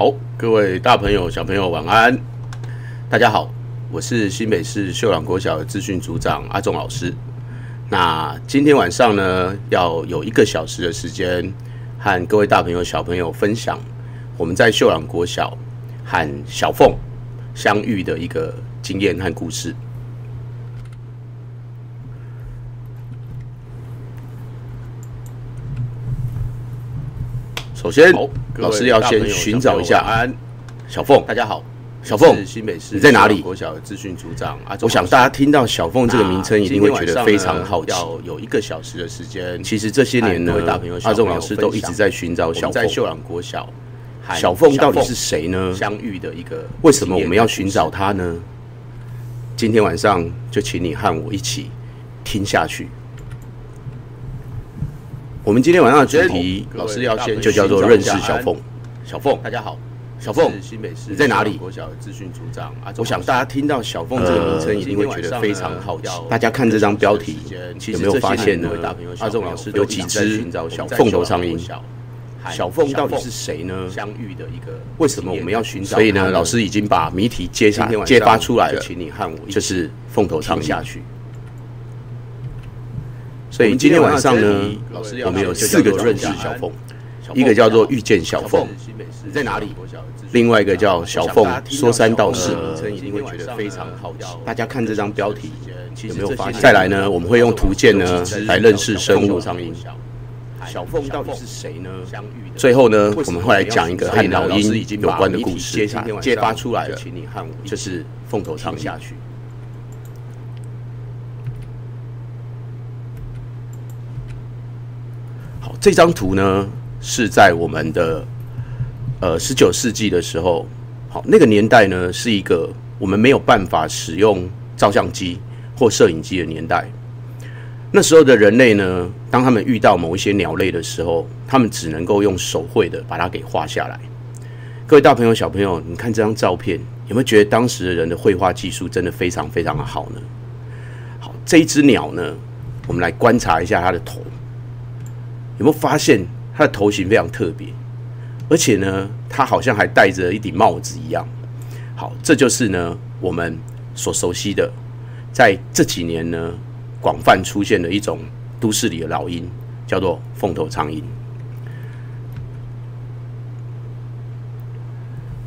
好，各位大朋友、小朋友，晚安。大家好，我是新北市秀朗国小的资讯组长阿仲老师。那今天晚上呢，要有一个小时的时间，和各位大朋友、小朋友分享我们在秀朗国小和小凤相遇的一个经验和故事。首先，老师要先寻找一下安小凤。大家好，小凤，新北市你在哪里？国小资讯组长啊，我想大家听到小凤这个名称，一定会觉得非常好奇。有一个小时的时间，其实这些年呢，阿仲老师都一直在寻找小凤。在秀朗国小，小凤到底是谁呢？相遇的一个，为什么我们要寻找他呢？今天晚上就请你和我一起听下去。我们今天晚上的主题，老师要先就叫做认识小凤。小凤，大家好，小凤，你在哪里？国小资讯组长啊，我想大家听到小凤这个名称，一定会觉得非常好奇。大家看这张标题，有没有发现呢？阿仲老师有几只凤头苍蝇？小凤到底是谁呢？相遇的一个，为什么我们要寻找？所以呢，老师已经把谜题揭下、揭发出来了，请你和我，就是凤头苍下去。所以今天晚上呢，我们有四个认识小凤，一个叫做遇见小凤，在哪里？另外一个叫小凤说三道四，一定会觉得非常好奇。大家看这张标题有没有发现？再来呢，我们会用图鉴呢来认识生物。小凤到底是谁呢？最后呢，我们会来讲一个和老鹰有关的故事，揭发出来了，就是凤头苍下去。这张图呢，是在我们的呃十九世纪的时候，好，那个年代呢，是一个我们没有办法使用照相机或摄影机的年代。那时候的人类呢，当他们遇到某一些鸟类的时候，他们只能够用手绘的把它给画下来。各位大朋友、小朋友，你看这张照片，有没有觉得当时的人的绘画技术真的非常非常的好呢？好，这一只鸟呢，我们来观察一下它的头。有没有发现它的头型非常特别，而且呢，它好像还戴着一顶帽子一样。好，这就是呢我们所熟悉的，在这几年呢广泛出现的一种都市里的老鹰，叫做凤头苍蝇。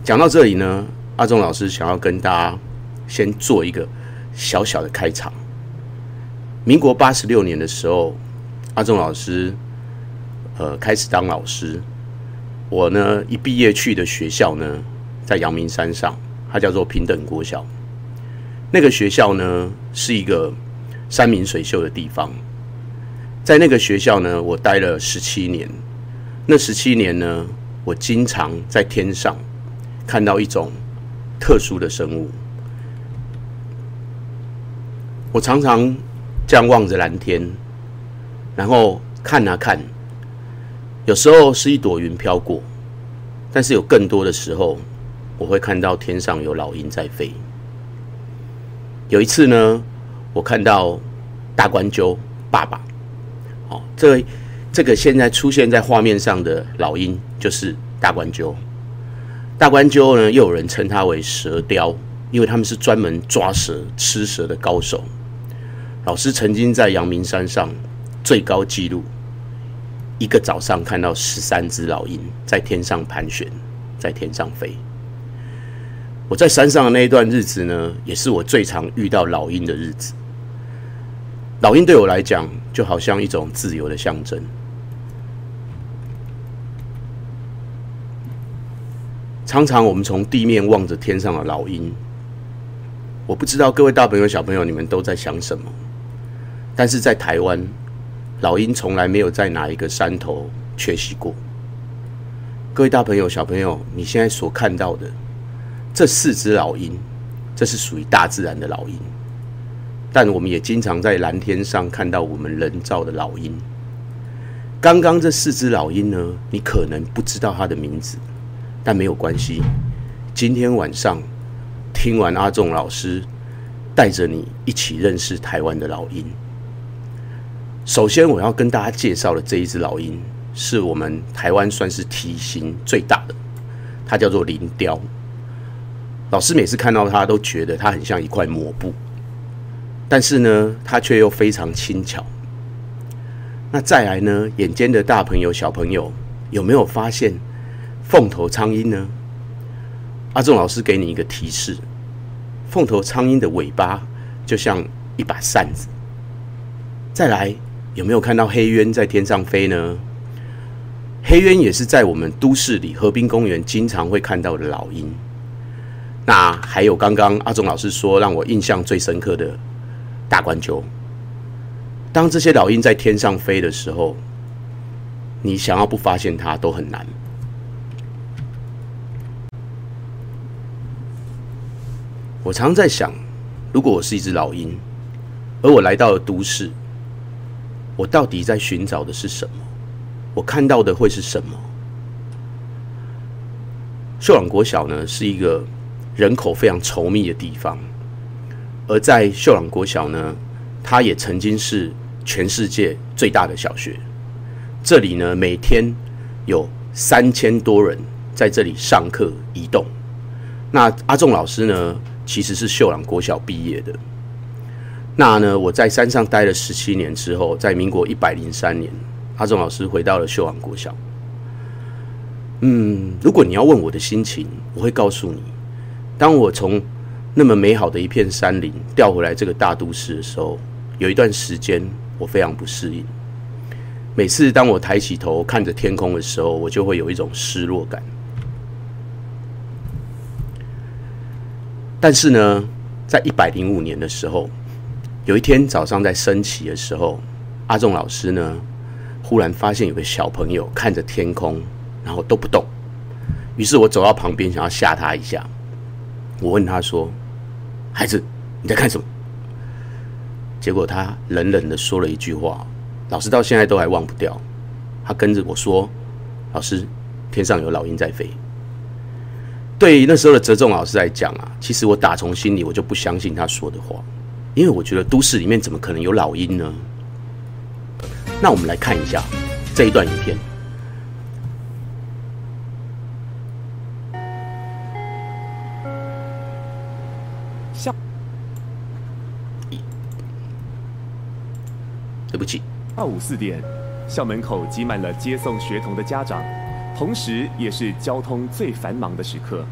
讲到这里呢，阿忠老师想要跟大家先做一个小小的开场。民国八十六年的时候，阿忠老师。呃，开始当老师。我呢，一毕业去的学校呢，在阳明山上，它叫做平等国小。那个学校呢，是一个山明水秀的地方。在那个学校呢，我待了十七年。那十七年呢，我经常在天上看到一种特殊的生物。我常常这样望着蓝天，然后看啊看。有时候是一朵云飘过，但是有更多的时候，我会看到天上有老鹰在飞。有一次呢，我看到大冠鸠爸爸，哦，这这个现在出现在画面上的老鹰就是大冠鸠。大冠鸠呢，又有人称它为蛇雕，因为他们是专门抓蛇、吃蛇的高手。老师曾经在阳明山上最高纪录。一个早上看到十三只老鹰在天上盘旋，在天上飞。我在山上的那一段日子呢，也是我最常遇到老鹰的日子。老鹰对我来讲，就好像一种自由的象征。常常我们从地面望着天上的老鹰，我不知道各位大朋友、小朋友，你们都在想什么？但是在台湾。老鹰从来没有在哪一个山头缺席过。各位大朋友、小朋友，你现在所看到的这四只老鹰，这是属于大自然的老鹰。但我们也经常在蓝天上看到我们人造的老鹰。刚刚这四只老鹰呢，你可能不知道它的名字，但没有关系。今天晚上听完阿仲老师带着你一起认识台湾的老鹰。首先，我要跟大家介绍的这一只老鹰，是我们台湾算是体型最大的，它叫做林雕。老师每次看到它，都觉得它很像一块抹布，但是呢，它却又非常轻巧。那再来呢，眼尖的大朋友、小朋友，有没有发现凤头苍鹰呢？阿仲老师给你一个提示：凤头苍鹰的尾巴就像一把扇子。再来，有没有看到黑鸢在天上飞呢？黑鸢也是在我们都市里河滨公园经常会看到的老鹰。那还有刚刚阿仲老师说让我印象最深刻的大冠鸠。当这些老鹰在天上飞的时候，你想要不发现它都很难。我常在想，如果我是一只老鹰，而我来到了都市，我到底在寻找的是什么？我看到的会是什么？秀朗国小呢，是一个人口非常稠密的地方，而在秀朗国小呢，它也曾经是全世界最大的小学。这里呢，每天有三千多人在这里上课、移动。那阿仲老师呢？其实是秀朗国小毕业的。那呢，我在山上待了十七年之后，在民国一百零三年，阿仲老师回到了秀朗国小。嗯，如果你要问我的心情，我会告诉你，当我从那么美好的一片山林调回来这个大都市的时候，有一段时间我非常不适应。每次当我抬起头看着天空的时候，我就会有一种失落感。但是呢，在一百零五年的时候，有一天早上在升旗的时候，阿仲老师呢，忽然发现有个小朋友看着天空，然后都不动。于是我走到旁边，想要吓他一下。我问他说：“孩子，你在看什么？”结果他冷冷的说了一句话，老师到现在都还忘不掉。他跟着我说：“老师，天上有老鹰在飞。”对于那时候的泽仲老师来讲啊，其实我打从心里我就不相信他说的话，因为我觉得都市里面怎么可能有老鹰呢？那我们来看一下这一段影片。下，对不起。下午四点，校门口挤满了接送学童的家长。同时，也是交通最繁忙的时刻。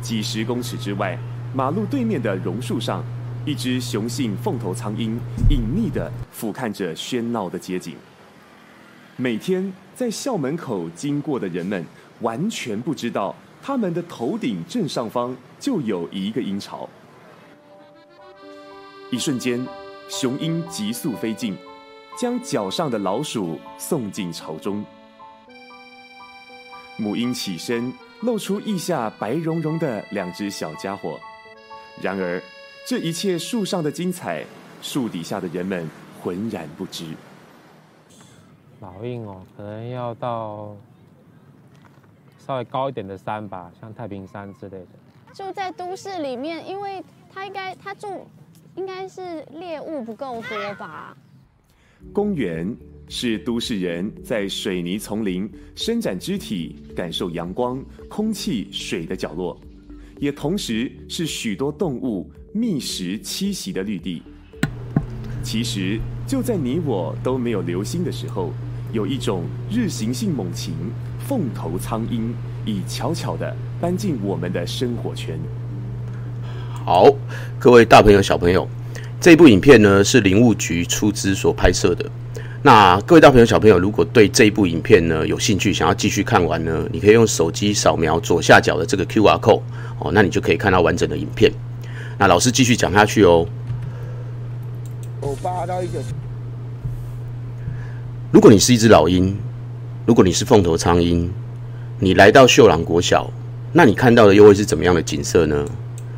几十公尺之外，马路对面的榕树上，一只雄性凤头苍鹰隐匿的俯瞰着喧闹的街景。每天在校门口经过的人们，完全不知道他们的头顶正上方就有一个鹰巢。一瞬间，雄鹰急速飞进，将脚上的老鼠送进巢中。母鹰起身，露出腋下白茸茸的两只小家伙。然而，这一切树上的精彩，树底下的人们浑然不知。老鹰哦，可能要到稍微高一点的山吧，像太平山之类的。住在都市里面，因为他应该他住，应该是猎物不够多吧。公园。是都市人在水泥丛林伸展肢体、感受阳光、空气、水的角落，也同时是许多动物觅食栖息的绿地。其实就在你我都没有留心的时候，有一种日行性猛禽——凤头苍鹰，已悄悄地搬进我们的生活圈。好，各位大朋友、小朋友，这部影片呢是林务局出资所拍摄的。那各位大朋友、小朋友，如果对这一部影片呢有兴趣，想要继续看完呢，你可以用手机扫描左下角的这个 Q R code 哦，那你就可以看到完整的影片。那老师继续讲下去哦。我八到一个。如果你是一只老鹰，如果你是凤头苍鹰，你来到秀朗国小，那你看到的又会是怎么样的景色呢？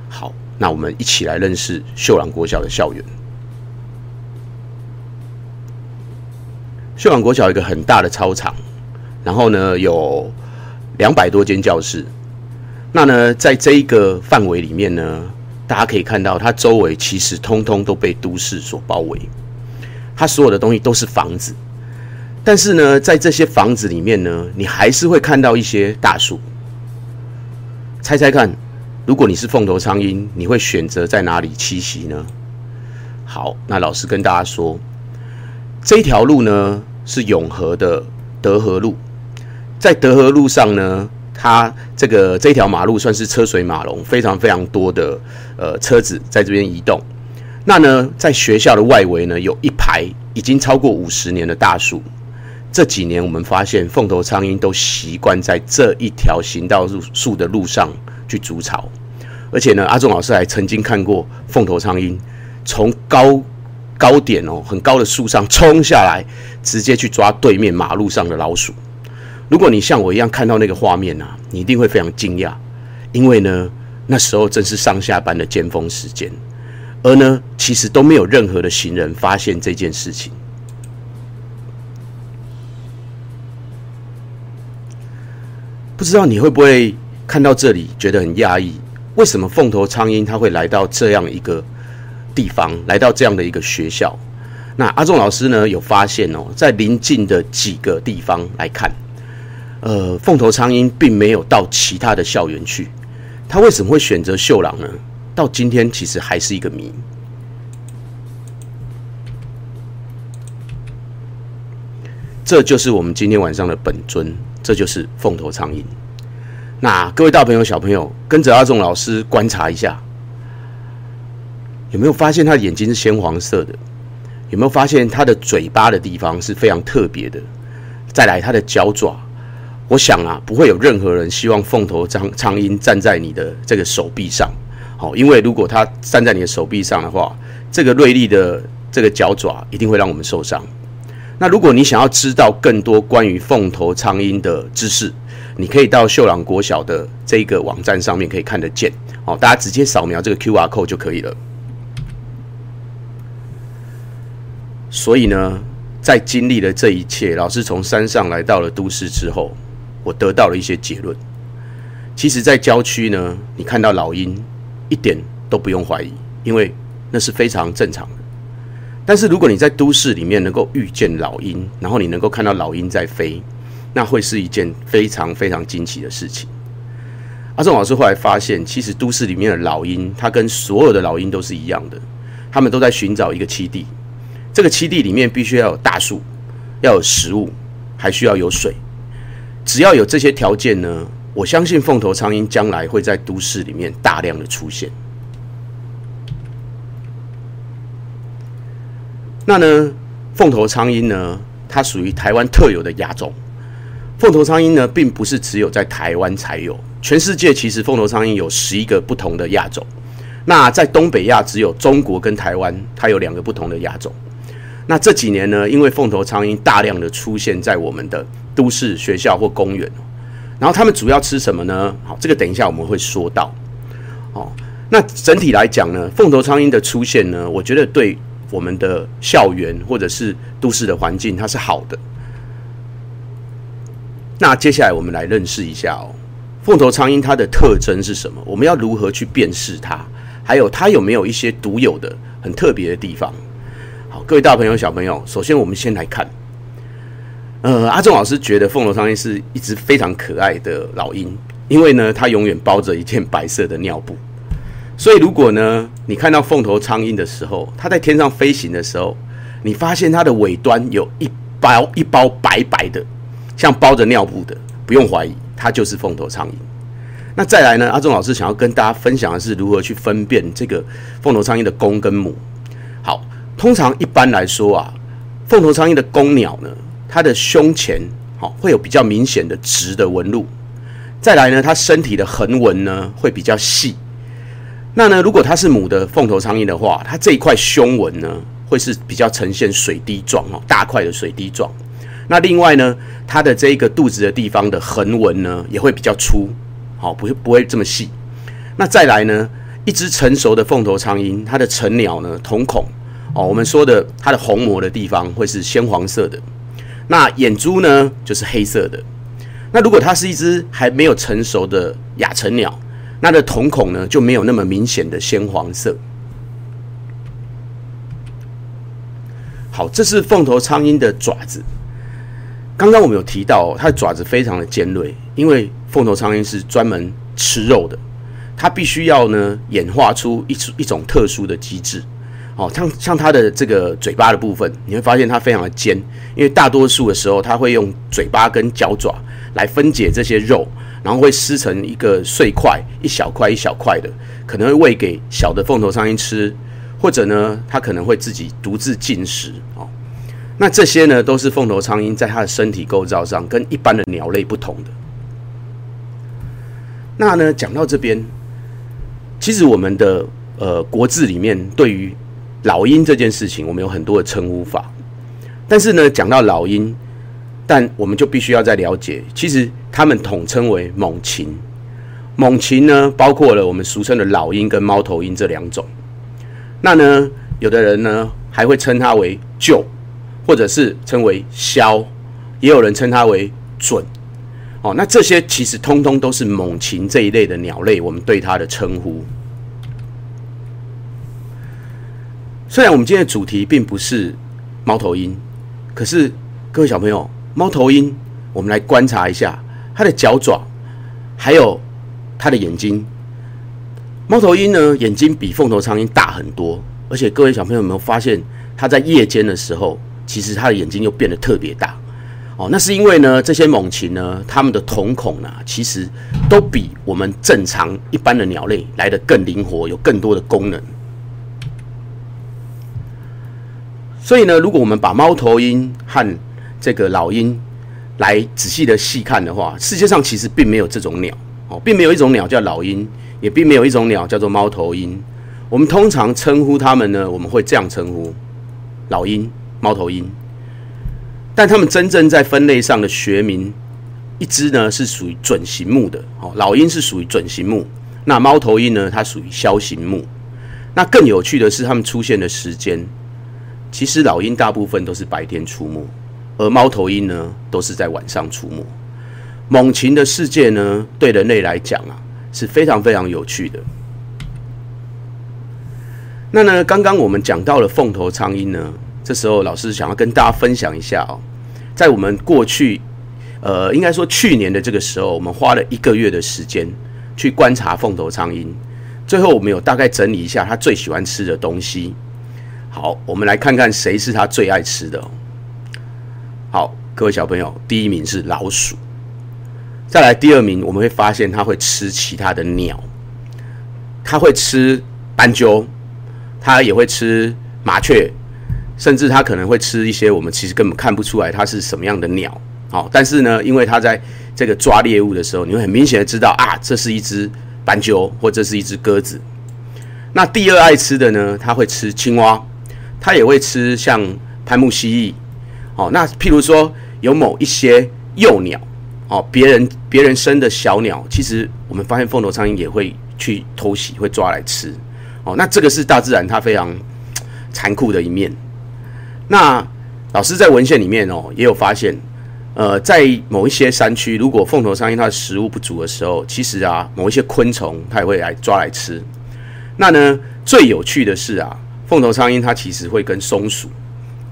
好，那我们一起来认识秀朗国小的校园。秀朗国小有一个很大的操场，然后呢有两百多间教室。那呢，在这一个范围里面呢，大家可以看到，它周围其实通通都被都市所包围。它所有的东西都是房子，但是呢，在这些房子里面呢，你还是会看到一些大树。猜猜看，如果你是凤头苍鹰，你会选择在哪里栖息呢？好，那老师跟大家说，这条路呢是永和的德和路，在德和路上呢，它这个这条马路算是车水马龙，非常非常多的呃车子在这边移动。那呢，在学校的外围呢，有一排已经超过五十年的大树。这几年，我们发现凤头苍鹰都习惯在这一条行道树的路上去筑巢，而且呢，阿仲老师还曾经看过凤头苍鹰从高高点哦，很高的树上冲下来，直接去抓对面马路上的老鼠。如果你像我一样看到那个画面啊，你一定会非常惊讶，因为呢，那时候正是上下班的尖峰时间，而呢，其实都没有任何的行人发现这件事情。不知道你会不会看到这里觉得很讶异？为什么凤头苍鹰它会来到这样一个地方，来到这样的一个学校？那阿仲老师呢有发现哦，在邻近的几个地方来看，呃，凤头苍鹰并没有到其他的校园去，他为什么会选择秀朗呢？到今天其实还是一个谜。这就是我们今天晚上的本尊。这就是凤头苍蝇。那各位大朋友、小朋友，跟着阿仲老师观察一下，有没有发现他的眼睛是鲜黄色的？有没有发现他的嘴巴的地方是非常特别的？再来，他的脚爪，我想啊，不会有任何人希望凤头苍苍蝇站在你的这个手臂上，好，因为如果它站在你的手臂上的话，这个锐利的这个脚爪一定会让我们受伤。那如果你想要知道更多关于凤头苍鹰的知识，你可以到秀朗国小的这个网站上面可以看得见。哦，大家直接扫描这个 Q R code 就可以了。所以呢，在经历了这一切，老师从山上来到了都市之后，我得到了一些结论。其实，在郊区呢，你看到老鹰，一点都不用怀疑，因为那是非常正常的。但是如果你在都市里面能够遇见老鹰，然后你能够看到老鹰在飞，那会是一件非常非常惊奇的事情。阿正老师后来发现，其实都市里面的老鹰，它跟所有的老鹰都是一样的，他们都在寻找一个栖地。这个栖地里面必须要有大树，要有食物，还需要有水。只要有这些条件呢，我相信凤头苍鹰将来会在都市里面大量的出现。那呢，凤头苍鹰呢，它属于台湾特有的亚种。凤头苍鹰呢，并不是只有在台湾才有，全世界其实凤头苍鹰有十一个不同的亚种。那在东北亚，只有中国跟台湾，它有两个不同的亚种。那这几年呢，因为凤头苍蝇大量的出现在我们的都市学校或公园，然后他们主要吃什么呢？好，这个等一下我们会说到。哦，那整体来讲呢，凤头苍蝇的出现呢，我觉得对。我们的校园或者是都市的环境，它是好的。那接下来我们来认识一下哦，凤头苍蝇它的特征是什么？我们要如何去辨识它？还有它有没有一些独有的、很特别的地方？各位大朋友、小朋友，首先我们先来看，呃，阿正老师觉得凤头苍蝇是一只非常可爱的老鹰，因为呢，它永远包着一件白色的尿布。所以，如果呢，你看到凤头苍蝇的时候，它在天上飞行的时候，你发现它的尾端有一包一包白白的，像包着尿布的，不用怀疑，它就是凤头苍蝇。那再来呢，阿忠老师想要跟大家分享的是如何去分辨这个凤头苍蝇的公跟母。好，通常一般来说啊，凤头苍鹰的公鸟呢，它的胸前好会有比较明显的直的纹路，再来呢，它身体的横纹呢会比较细。那呢，如果它是母的凤头苍蝇的话，它这一块胸纹呢，会是比较呈现水滴状哦，大块的水滴状。那另外呢，它的这个肚子的地方的横纹呢，也会比较粗，好，不会不会这么细。那再来呢，一只成熟的凤头苍蝇，它的成鸟呢，瞳孔哦，我们说的它的虹膜的地方会是鲜黄色的，那眼珠呢就是黑色的。那如果它是一只还没有成熟的亚成鸟，它的瞳孔呢就没有那么明显的鲜黄色。好，这是凤头苍鹰的爪子。刚刚我们有提到，它的爪子非常的尖锐，因为凤头苍鹰是专门吃肉的，它必须要呢演化出一一种特殊的机制。哦，像像它的这个嘴巴的部分，你会发现它非常的尖，因为大多数的时候，它会用嘴巴跟脚爪来分解这些肉，然后会撕成一个碎块，一小块一小块的，可能会喂给小的凤头苍蝇吃，或者呢，它可能会自己独自进食。哦，那这些呢，都是凤头苍蝇在它的身体构造上跟一般的鸟类不同的。那呢，讲到这边，其实我们的呃国字里面对于老鹰这件事情，我们有很多的称呼法，但是呢，讲到老鹰，但我们就必须要再了解，其实他们统称为猛禽。猛禽呢，包括了我们俗称的老鹰跟猫头鹰这两种。那呢，有的人呢还会称它为鹫，或者是称为枭，也有人称它为准。哦，那这些其实通通都是猛禽这一类的鸟类，我们对它的称呼。虽然我们今天的主题并不是猫头鹰，可是各位小朋友，猫头鹰，我们来观察一下它的脚爪，还有它的眼睛。猫头鹰呢，眼睛比凤头苍鹰大很多，而且各位小朋友有没有发现，它在夜间的时候，其实它的眼睛又变得特别大。哦，那是因为呢，这些猛禽呢，它们的瞳孔呢，其实都比我们正常一般的鸟类来的更灵活，有更多的功能。所以呢，如果我们把猫头鹰和这个老鹰来仔细的细看的话，世界上其实并没有这种鸟哦，并没有一种鸟叫老鹰，也并没有一种鸟叫做猫头鹰。我们通常称呼它们呢，我们会这样称呼：老鹰、猫头鹰。但它们真正在分类上的学名，一只呢是属于准形目的哦，老鹰是属于准形目，那猫头鹰呢它属于枭形目。那更有趣的是，它们出现的时间。其实老鹰大部分都是白天出没，而猫头鹰呢都是在晚上出没。猛禽的世界呢，对人类来讲啊是非常非常有趣的。那呢，刚刚我们讲到了凤头苍鹰呢，这时候老师想要跟大家分享一下哦，在我们过去，呃，应该说去年的这个时候，我们花了一个月的时间去观察凤头苍鹰，最后我们有大概整理一下它最喜欢吃的东西。好，我们来看看谁是他最爱吃的。好，各位小朋友，第一名是老鼠，再来第二名，我们会发现他会吃其他的鸟，他会吃斑鸠，他也会吃麻雀，甚至他可能会吃一些我们其实根本看不出来它是什么样的鸟。好，但是呢，因为他在这个抓猎物的时候，你会很明显的知道啊，这是一只斑鸠，或者是一只鸽子。那第二爱吃的呢，他会吃青蛙。它也会吃像攀木蜥蜴，哦，那譬如说有某一些幼鸟，哦，别人别人生的小鸟，其实我们发现凤头苍蝇也会去偷袭，会抓来吃，哦，那这个是大自然它非常残酷的一面。那老师在文献里面哦，也有发现，呃，在某一些山区，如果凤头苍蝇它的食物不足的时候，其实啊，某一些昆虫它也会来抓来吃。那呢，最有趣的是啊。凤头苍蝇它其实会跟松鼠，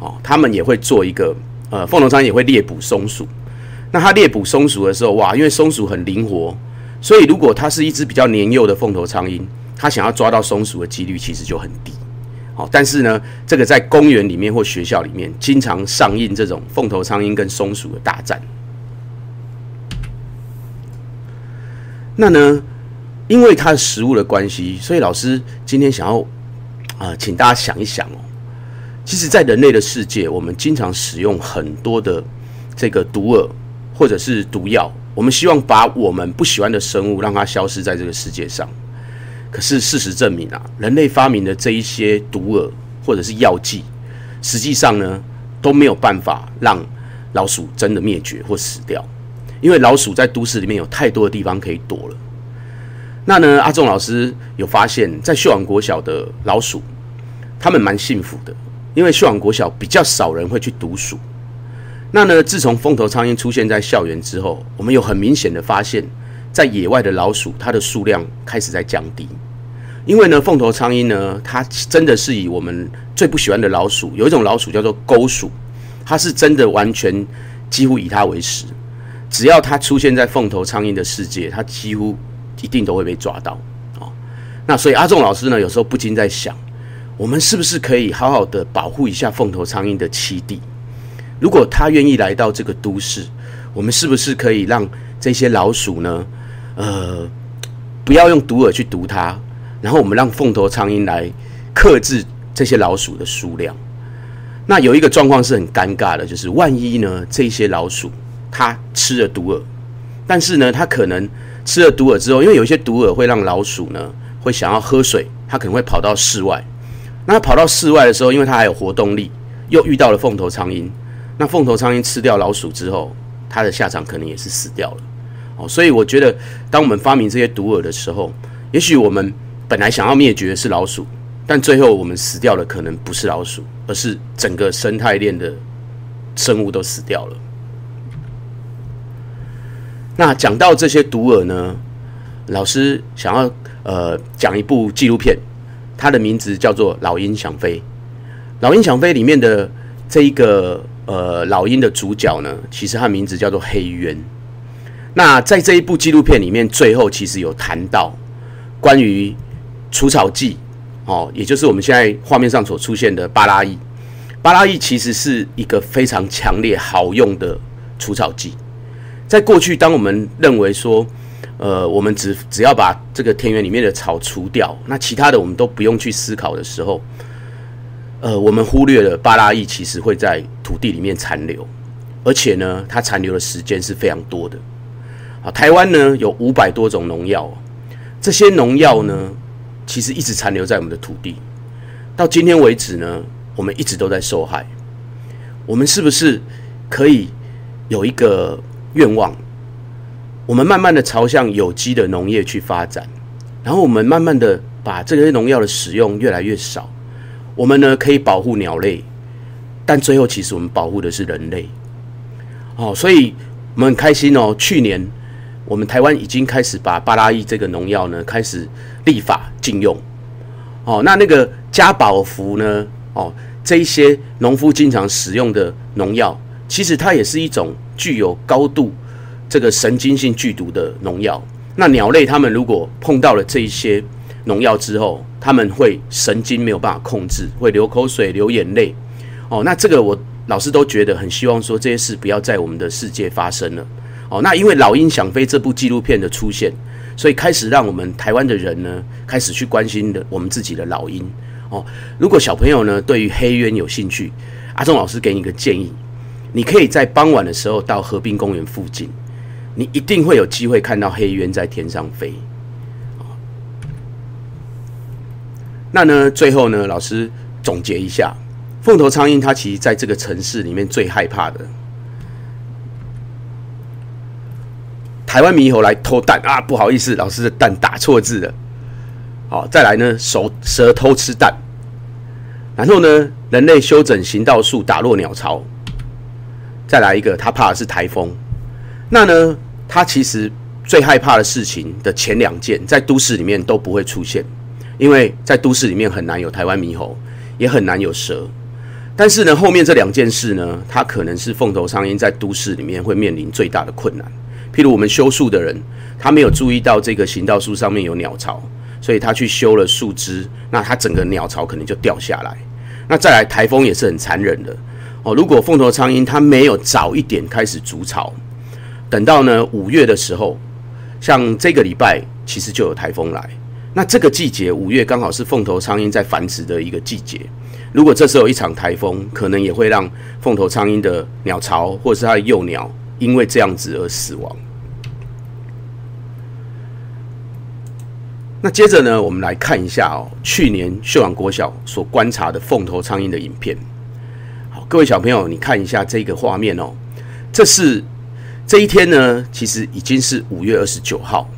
哦，它们也会做一个，呃，凤头苍蝇也会猎捕松鼠。那它猎捕松鼠的时候，哇，因为松鼠很灵活，所以如果它是一只比较年幼的凤头苍蝇，它想要抓到松鼠的几率其实就很低。好，但是呢，这个在公园里面或学校里面，经常上映这种凤头苍蝇跟松鼠的大战。那呢，因为它的食物的关系，所以老师今天想要。啊，请大家想一想哦，其实，在人类的世界，我们经常使用很多的这个毒饵或者是毒药，我们希望把我们不喜欢的生物让它消失在这个世界上。可是事实证明啊，人类发明的这一些毒饵或者是药剂，实际上呢都没有办法让老鼠真的灭绝或死掉，因为老鼠在都市里面有太多的地方可以躲了。那呢？阿仲老师有发现，在秀朗国小的老鼠，他们蛮幸福的，因为秀朗国小比较少人会去读鼠。那呢？自从凤头苍蝇出现在校园之后，我们有很明显的发现，在野外的老鼠，它的数量开始在降低。因为呢，凤头苍蝇呢，它真的是以我们最不喜欢的老鼠，有一种老鼠叫做钩鼠，它是真的完全几乎以它为食。只要它出现在凤头苍蝇的世界，它几乎。一定都会被抓到哦。那所以阿仲老师呢，有时候不禁在想，我们是不是可以好好的保护一下凤头苍蝇的栖地？如果它愿意来到这个都市，我们是不是可以让这些老鼠呢？呃，不要用毒饵去毒它，然后我们让凤头苍蝇来克制这些老鼠的数量。那有一个状况是很尴尬的，就是万一呢，这些老鼠它吃了毒饵，但是呢，它可能吃了毒饵之后，因为有一些毒饵会让老鼠呢会想要喝水，它可能会跑到室外。那跑到室外的时候，因为它还有活动力，又遇到了凤头苍蝇。那凤头苍蝇吃掉老鼠之后，它的下场可能也是死掉了。哦，所以我觉得，当我们发明这些毒饵的时候，也许我们本来想要灭绝的是老鼠，但最后我们死掉的可能不是老鼠，而是整个生态链的生物都死掉了。那讲到这些毒饵呢，老师想要呃讲一部纪录片，它的名字叫做《老鹰想飞》。《老鹰想飞》里面的这一个。呃，老鹰的主角呢，其实他名字叫做黑渊。那在这一部纪录片里面，最后其实有谈到关于除草剂哦，也就是我们现在画面上所出现的巴拉伊。巴拉伊其实是一个非常强烈好用的除草剂。在过去，当我们认为说，呃，我们只只要把这个田园里面的草除掉，那其他的我们都不用去思考的时候。呃，我们忽略了巴拉伊其实会在土地里面残留，而且呢，它残留的时间是非常多的。啊，台湾呢有五百多种农药，这些农药呢，其实一直残留在我们的土地，到今天为止呢，我们一直都在受害。我们是不是可以有一个愿望？我们慢慢的朝向有机的农业去发展，然后我们慢慢的把这些农药的使用越来越少。我们呢可以保护鸟类，但最后其实我们保护的是人类。哦，所以我们很开心哦。去年我们台湾已经开始把巴拉伊这个农药呢开始立法禁用。哦，那那个加宝福呢？哦，这一些农夫经常使用的农药，其实它也是一种具有高度这个神经性剧毒的农药。那鸟类它们如果碰到了这一些农药之后，它们会神经没有办法控制，会流口水、流眼泪。哦，那这个我老师都觉得很希望说这些事不要在我们的世界发生了。哦，那因为《老鹰想飞》这部纪录片的出现，所以开始让我们台湾的人呢开始去关心的我们自己的老鹰。哦，如果小朋友呢对于黑鸢有兴趣，阿忠老师给你一个建议，你可以在傍晚的时候到河滨公园附近，你一定会有机会看到黑鸢在天上飞。那呢？最后呢？老师总结一下，凤头苍蝇它其实在这个城市里面最害怕的。台湾猕猴来偷蛋啊！不好意思，老师的蛋打错字了。好，再来呢，蛇蛇偷吃蛋。然后呢，人类修整行道树打落鸟巢。再来一个，他怕的是台风。那呢，他其实最害怕的事情的前两件，在都市里面都不会出现。因为在都市里面很难有台湾猕猴，也很难有蛇，但是呢，后面这两件事呢，它可能是凤头苍蝇在都市里面会面临最大的困难。譬如我们修树的人，他没有注意到这个行道树上面有鸟巢，所以他去修了树枝，那他整个鸟巢可能就掉下来。那再来台风也是很残忍的哦。如果凤头苍蝇它没有早一点开始筑巢，等到呢五月的时候，像这个礼拜其实就有台风来。那这个季节五月刚好是凤头苍蝇在繁殖的一个季节，如果这时候有一场台风，可能也会让凤头苍蝇的鸟巢或者是它的幼鸟因为这样子而死亡。那接着呢，我们来看一下哦，去年秀朗国小所观察的凤头苍蝇的影片。好，各位小朋友，你看一下这个画面哦，这是这一天呢，其实已经是五月二十九号。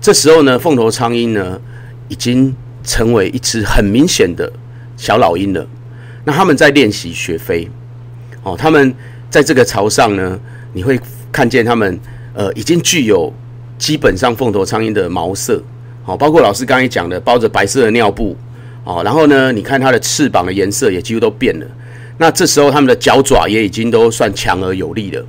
这时候呢，凤头苍蝇呢已经成为一只很明显的小老鹰了。那他们在练习学飞，哦，他们在这个巢上呢，你会看见他们呃已经具有基本上凤头苍蝇的毛色，哦，包括老师刚才讲的包着白色的尿布，哦，然后呢，你看它的翅膀的颜色也几乎都变了。那这时候他们的脚爪也已经都算强而有力了。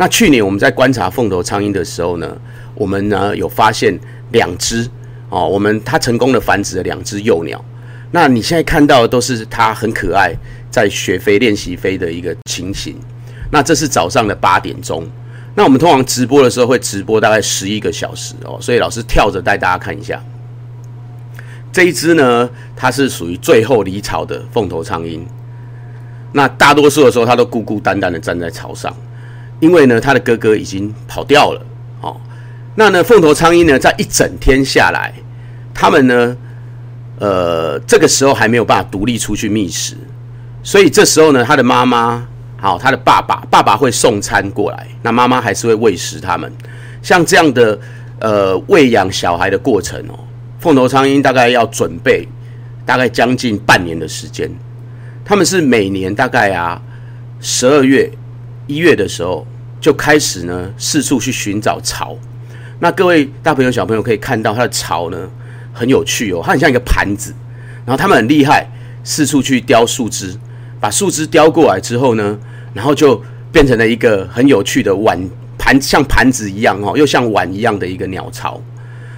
那去年我们在观察凤头苍蝇的时候呢，我们呢有发现两只哦，我们它成功的繁殖了两只幼鸟。那你现在看到的都是它很可爱，在学飞练习飞的一个情形。那这是早上的八点钟。那我们通常直播的时候会直播大概十一个小时哦，所以老师跳着带大家看一下。这一只呢，它是属于最后离巢的凤头苍鹰。那大多数的时候，它都孤孤单单的站在巢上，因为呢，他的哥哥已经跑掉了。哦，那呢，凤头苍鹰呢，在一整天下来，他们呢，呃，这个时候还没有办法独立出去觅食，所以这时候呢，他的妈妈，好，他的爸爸，爸爸会送餐过来，那妈妈还是会喂食他们。像这样的呃喂养小孩的过程哦。凤头苍鹰大概要准备大概将近半年的时间，他们是每年大概啊十二月一月的时候就开始呢四处去寻找巢。那各位大朋友小朋友可以看到它的巢呢很有趣哦，它很像一个盘子，然后他们很厉害，四处去叼树枝，把树枝叼过来之后呢，然后就变成了一个很有趣的碗盘，像盘子一样哦，又像碗一样的一个鸟巢。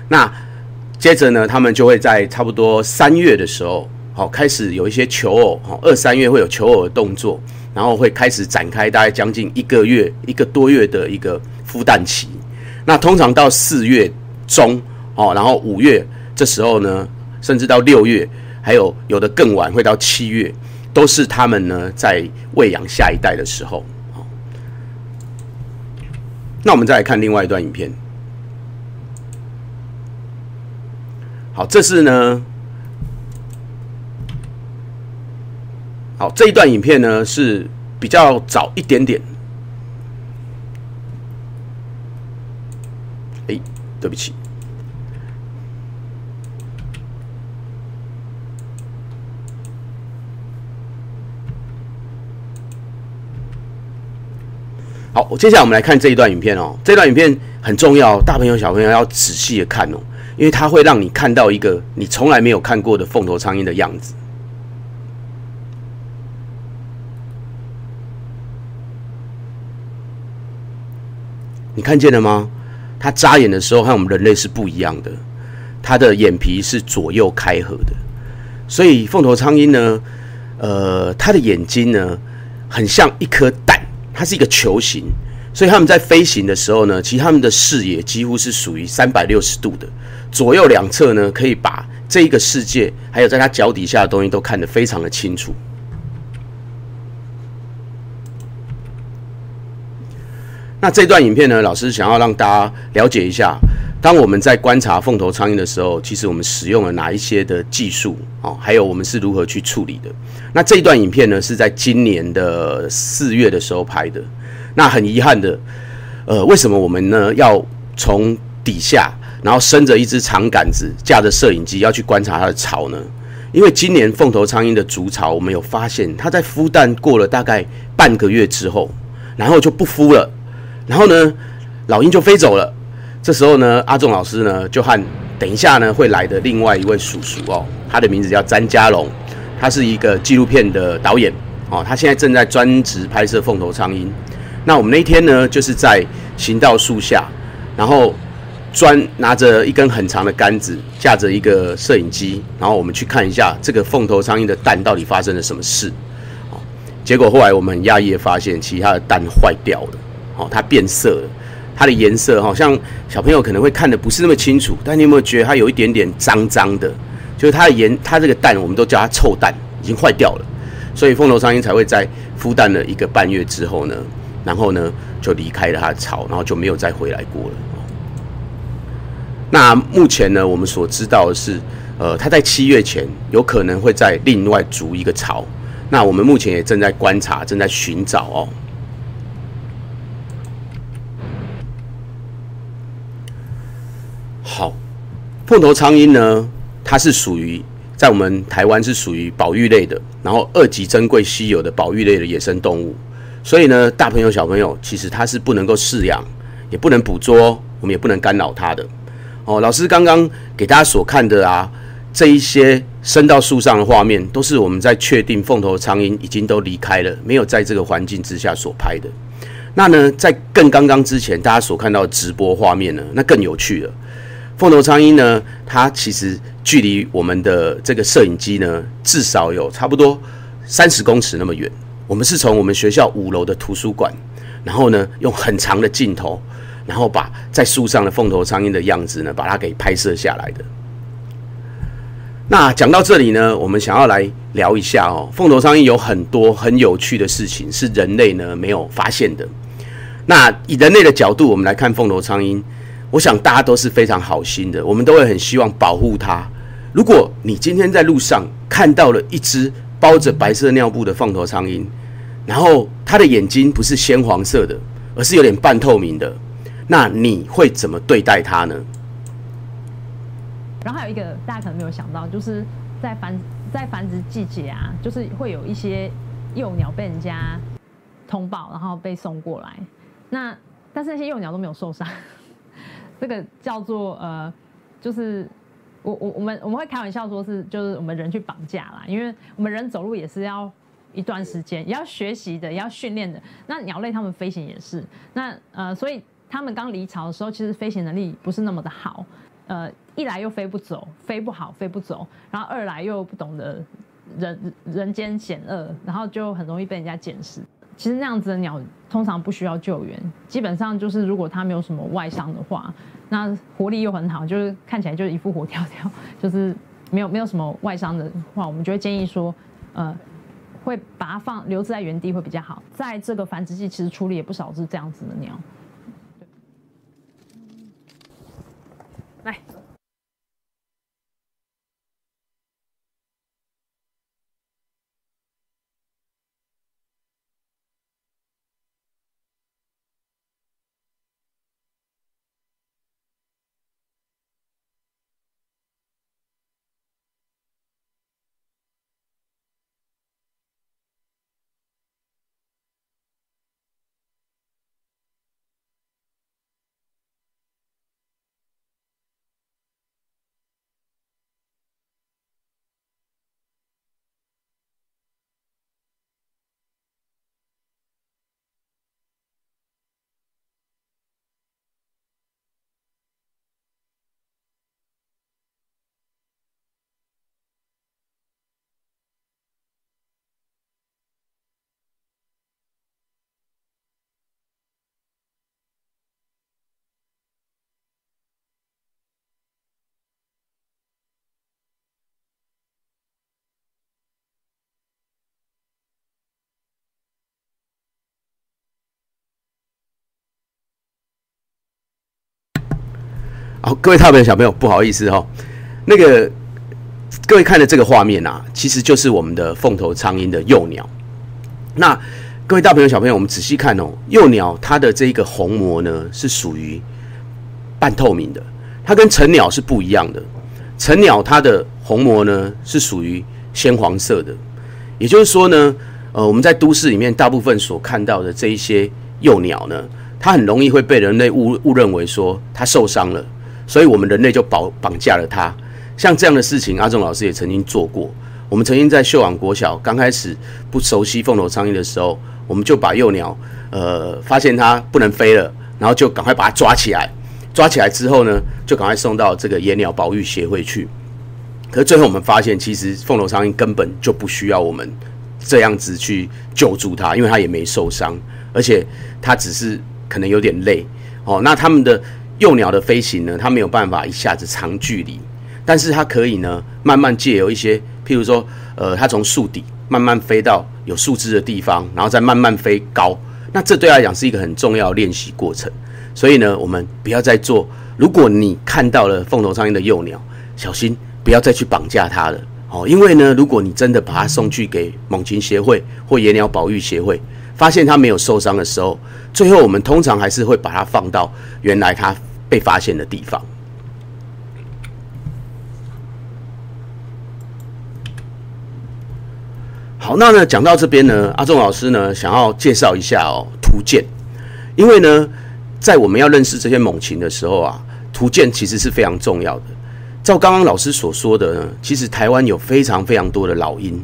那接着呢，他们就会在差不多三月的时候，好开始有一些求偶，好二三月会有求偶的动作，然后会开始展开大概将近一个月、一个多月的一个孵蛋期。那通常到四月中，哦，然后五月这时候呢，甚至到六月，还有有的更晚会到七月，都是他们呢在喂养下一代的时候。好，那我们再来看另外一段影片。好，这是呢。好，这一段影片呢是比较早一点点。哎，对不起。好，我接下来我们来看这一段影片哦。这段影片很重要，大朋友小朋友要仔细的看哦。因为它会让你看到一个你从来没有看过的凤头苍蝇的样子。你看见了吗？它眨眼的时候和我们人类是不一样的，它的眼皮是左右开合的。所以凤头苍蝇呢，呃，它的眼睛呢，很像一颗蛋，它是一个球形。所以他们在飞行的时候呢，其实他们的视野几乎是属于三百六十度的。左右两侧呢，可以把这一个世界，还有在它脚底下的东西都看得非常的清楚。那这段影片呢，老师想要让大家了解一下，当我们在观察凤头苍蝇的时候，其实我们使用了哪一些的技术哦，还有我们是如何去处理的。那这一段影片呢，是在今年的四月的时候拍的。那很遗憾的，呃，为什么我们呢要从底下？然后伸着一只长杆子，架着摄影机要去观察它的巢呢。因为今年凤头苍蝇的筑巢，我们有发现它在孵蛋过了大概半个月之后，然后就不孵了。然后呢，老鹰就飞走了。这时候呢，阿仲老师呢就和等一下呢会来的另外一位叔叔哦，他的名字叫詹家龙，他是一个纪录片的导演哦，他现在正在专职拍摄凤头苍蝇。那我们那一天呢，就是在行道树下，然后。专拿着一根很长的杆子，架着一个摄影机，然后我们去看一下这个凤头苍蝇的蛋到底发生了什么事。哦，结果后来我们很讶异的发现，其他的蛋坏掉了，哦，它变色了，它的颜色好像小朋友可能会看的不是那么清楚，但你有没有觉得它有一点点脏脏的？就是它的颜，它这个蛋我们都叫它臭蛋，已经坏掉了，所以凤头苍蝇才会在孵蛋了一个半月之后呢，然后呢就离开了它的巢，然后就没有再回来过了。那目前呢，我们所知道的是，呃，它在七月前有可能会在另外筑一个巢。那我们目前也正在观察，正在寻找哦。好，凤头苍蝇呢，它是属于在我们台湾是属于保育类的，然后二级珍贵稀有的保育类的野生动物。所以呢，大朋友小朋友其实它是不能够饲养，也不能捕捉，我们也不能干扰它的。哦，老师刚刚给大家所看的啊，这一些升到树上的画面，都是我们在确定凤头苍蝇已经都离开了，没有在这个环境之下所拍的。那呢，在更刚刚之前，大家所看到的直播画面呢，那更有趣了。凤头苍鹰呢，它其实距离我们的这个摄影机呢，至少有差不多三十公尺那么远。我们是从我们学校五楼的图书馆，然后呢，用很长的镜头，然后把在树上的凤头苍鹰的样子呢，把它给拍摄下来的。那讲到这里呢，我们想要来聊一下哦，凤头苍鹰有很多很有趣的事情是人类呢没有发现的。那以人类的角度，我们来看凤头苍鹰，我想大家都是非常好心的，我们都会很希望保护它。如果你今天在路上看到了一只包着白色尿布的放头苍蝇，然后它的眼睛不是鲜黄色的，而是有点半透明的，那你会怎么对待它呢？然后还有一个大家可能没有想到，就是在繁在繁殖季节啊，就是会有一些幼鸟被人家通报，然后被送过来。那但是那些幼鸟都没有受伤，这个叫做呃，就是我我我们我们会开玩笑说是就是我们人去绑架啦，因为我们人走路也是要一段时间，也要学习的，也要训练的。那鸟类它们飞行也是，那呃，所以它们刚离巢的时候，其实飞行能力不是那么的好。呃，一来又飞不走，飞不好，飞不走，然后二来又不懂得人人间险恶，然后就很容易被人家捡拾。其实那样子的鸟通常不需要救援，基本上就是如果它没有什么外伤的话，那活力又很好，就是看起来就是一副活跳跳，就是没有没有什么外伤的话，我们就会建议说，呃，会把它放留置在原地会比较好。在这个繁殖季，其实处理也不少是这样子的鸟。好，各位大朋友、小朋友，不好意思哈，那个各位看的这个画面啊，其实就是我们的凤头苍鹰的幼鸟。那各位大朋友、小朋友，我们仔细看哦，幼鸟它的这个虹膜呢是属于半透明的，它跟成鸟是不一样的。成鸟它的虹膜呢是属于鲜黄色的，也就是说呢，呃，我们在都市里面大部分所看到的这一些幼鸟呢，它很容易会被人类误误认为说它受伤了。所以，我们人类就绑绑架了它。像这样的事情，阿仲老师也曾经做过。我们曾经在秀网国小刚开始不熟悉凤头苍蝇的时候，我们就把幼鸟，呃，发现它不能飞了，然后就赶快把它抓起来。抓起来之后呢，就赶快送到这个野鸟保育协会去。可是最后我们发现，其实凤头苍蝇根本就不需要我们这样子去救助它，因为它也没受伤，而且它只是可能有点累。哦，那他们的。幼鸟的飞行呢，它没有办法一下子长距离，但是它可以呢，慢慢借由一些，譬如说，呃，它从树底慢慢飞到有树枝的地方，然后再慢慢飞高。那这对它来讲是一个很重要练习过程。所以呢，我们不要再做。如果你看到了凤头苍蝇的幼鸟，小心不要再去绑架它了哦。因为呢，如果你真的把它送去给猛禽协会或野鸟保育协会，发现它没有受伤的时候，最后我们通常还是会把它放到原来它。被发现的地方。好，那呢讲到这边呢，阿仲老师呢想要介绍一下哦图鉴，因为呢在我们要认识这些猛禽的时候啊，图鉴其实是非常重要的。照刚刚老师所说的呢，其实台湾有非常非常多的老鹰，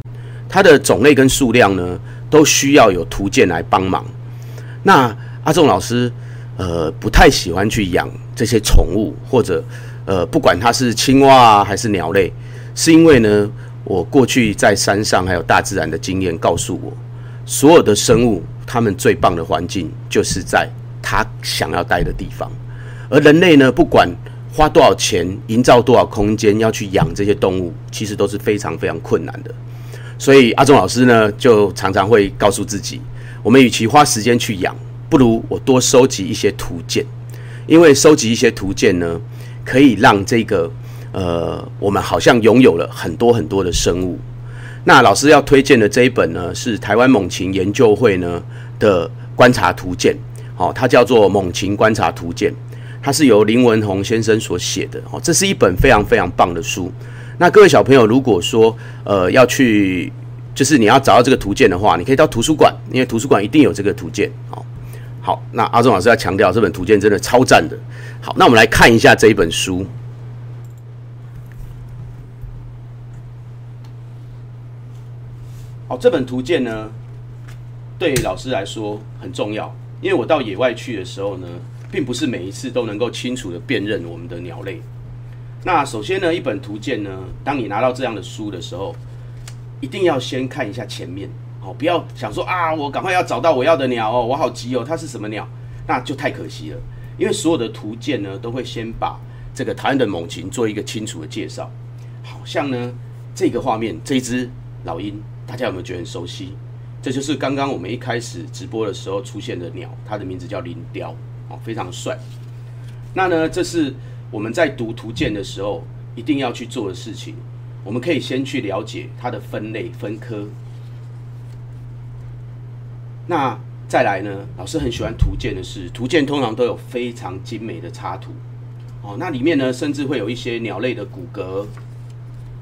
它的种类跟数量呢都需要有图鉴来帮忙。那阿仲老师，呃，不太喜欢去养这些宠物，或者呃，不管它是青蛙啊还是鸟类，是因为呢，我过去在山上还有大自然的经验告诉我，所有的生物，它们最棒的环境就是在它想要待的地方，而人类呢，不管花多少钱，营造多少空间，要去养这些动物，其实都是非常非常困难的。所以阿忠老师呢，就常常会告诉自己，我们与其花时间去养，不如我多收集一些图鉴，因为收集一些图鉴呢，可以让这个呃，我们好像拥有了很多很多的生物。那老师要推荐的这一本呢，是台湾猛禽研究会呢的观察图鉴，好，它叫做《猛禽观察图鉴》。它是由林文宏先生所写的哦，这是一本非常非常棒的书。那各位小朋友，如果说呃要去，就是你要找到这个图鉴的话，你可以到图书馆，因为图书馆一定有这个图鉴哦。好，那阿忠老师要强调，这本图鉴真的超赞的。好，那我们来看一下这一本书。好，这本图鉴呢，对老师来说很重要，因为我到野外去的时候呢。并不是每一次都能够清楚的辨认我们的鸟类。那首先呢，一本图鉴呢，当你拿到这样的书的时候，一定要先看一下前面，哦，不要想说啊，我赶快要找到我要的鸟哦，我好急哦，它是什么鸟？那就太可惜了。因为所有的图鉴呢，都会先把这个台湾的猛禽做一个清楚的介绍。好像呢，这个画面这一只老鹰，大家有没有觉得很熟悉？这就是刚刚我们一开始直播的时候出现的鸟，它的名字叫林雕。哦，非常帅。那呢，这是我们在读图鉴的时候一定要去做的事情。我们可以先去了解它的分类分科。那再来呢，老师很喜欢图鉴的是，图鉴通常都有非常精美的插图。哦，那里面呢，甚至会有一些鸟类的骨骼。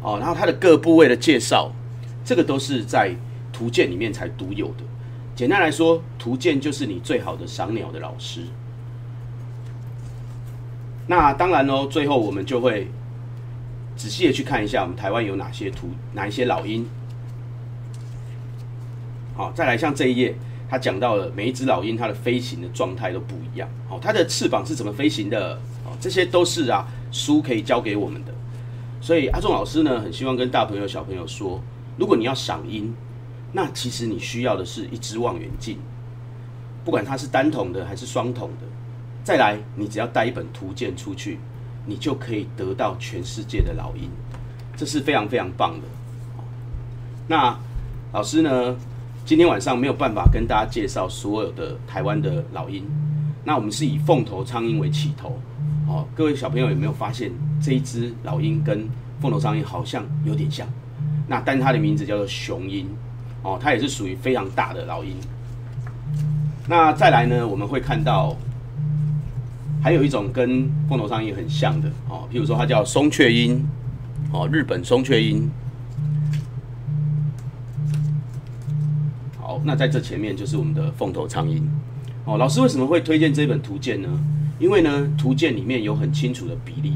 哦，然后它的各部位的介绍，这个都是在图鉴里面才独有的。简单来说，图鉴就是你最好的赏鸟的老师。那当然喽，最后我们就会仔细的去看一下我们台湾有哪些图，哪一些老鹰。好，再来像这一页，它讲到了每一只老鹰它的飞行的状态都不一样。好，它的翅膀是怎么飞行的？哦，这些都是啊书可以教给我们的。所以阿仲老师呢，很希望跟大朋友小朋友说，如果你要赏鹰，那其实你需要的是一只望远镜，不管它是单筒的还是双筒的。再来，你只要带一本图鉴出去，你就可以得到全世界的老鹰，这是非常非常棒的。那老师呢，今天晚上没有办法跟大家介绍所有的台湾的老鹰，那我们是以凤头苍鹰为起头。哦，各位小朋友有没有发现这一只老鹰跟凤头苍鹰好像有点像？那但它的名字叫做雄鹰，哦，它也是属于非常大的老鹰。那再来呢，我们会看到。还有一种跟凤头苍鹰很像的哦，譬如说它叫松雀鹰，哦，日本松雀鹰。好，那在这前面就是我们的凤头苍鹰。哦，老师为什么会推荐这本图鉴呢？因为呢，图鉴里面有很清楚的比例，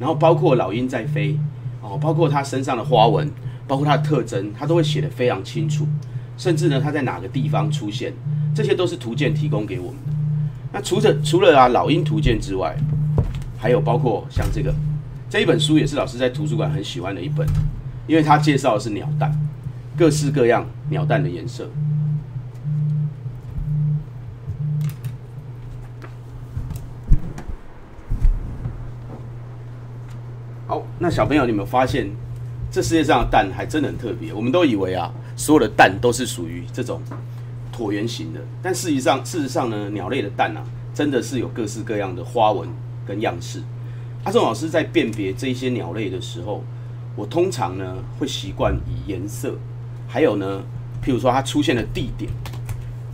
然后包括老鹰在飞，哦，包括它身上的花纹，包括它的特征，它都会写的非常清楚，甚至呢，它在哪个地方出现，这些都是图鉴提供给我们的。那除了除了啊老鹰图鉴之外，还有包括像这个这一本书也是老师在图书馆很喜欢的一本，因为它介绍的是鸟蛋，各式各样鸟蛋的颜色。好，那小朋友，你们发现这世界上的蛋还真的很特别。我们都以为啊，所有的蛋都是属于这种。椭圆形的，但事实上，事实上呢，鸟类的蛋啊，真的是有各式各样的花纹跟样式。阿仲老师在辨别这些鸟类的时候，我通常呢会习惯以颜色，还有呢，譬如说它出现的地点。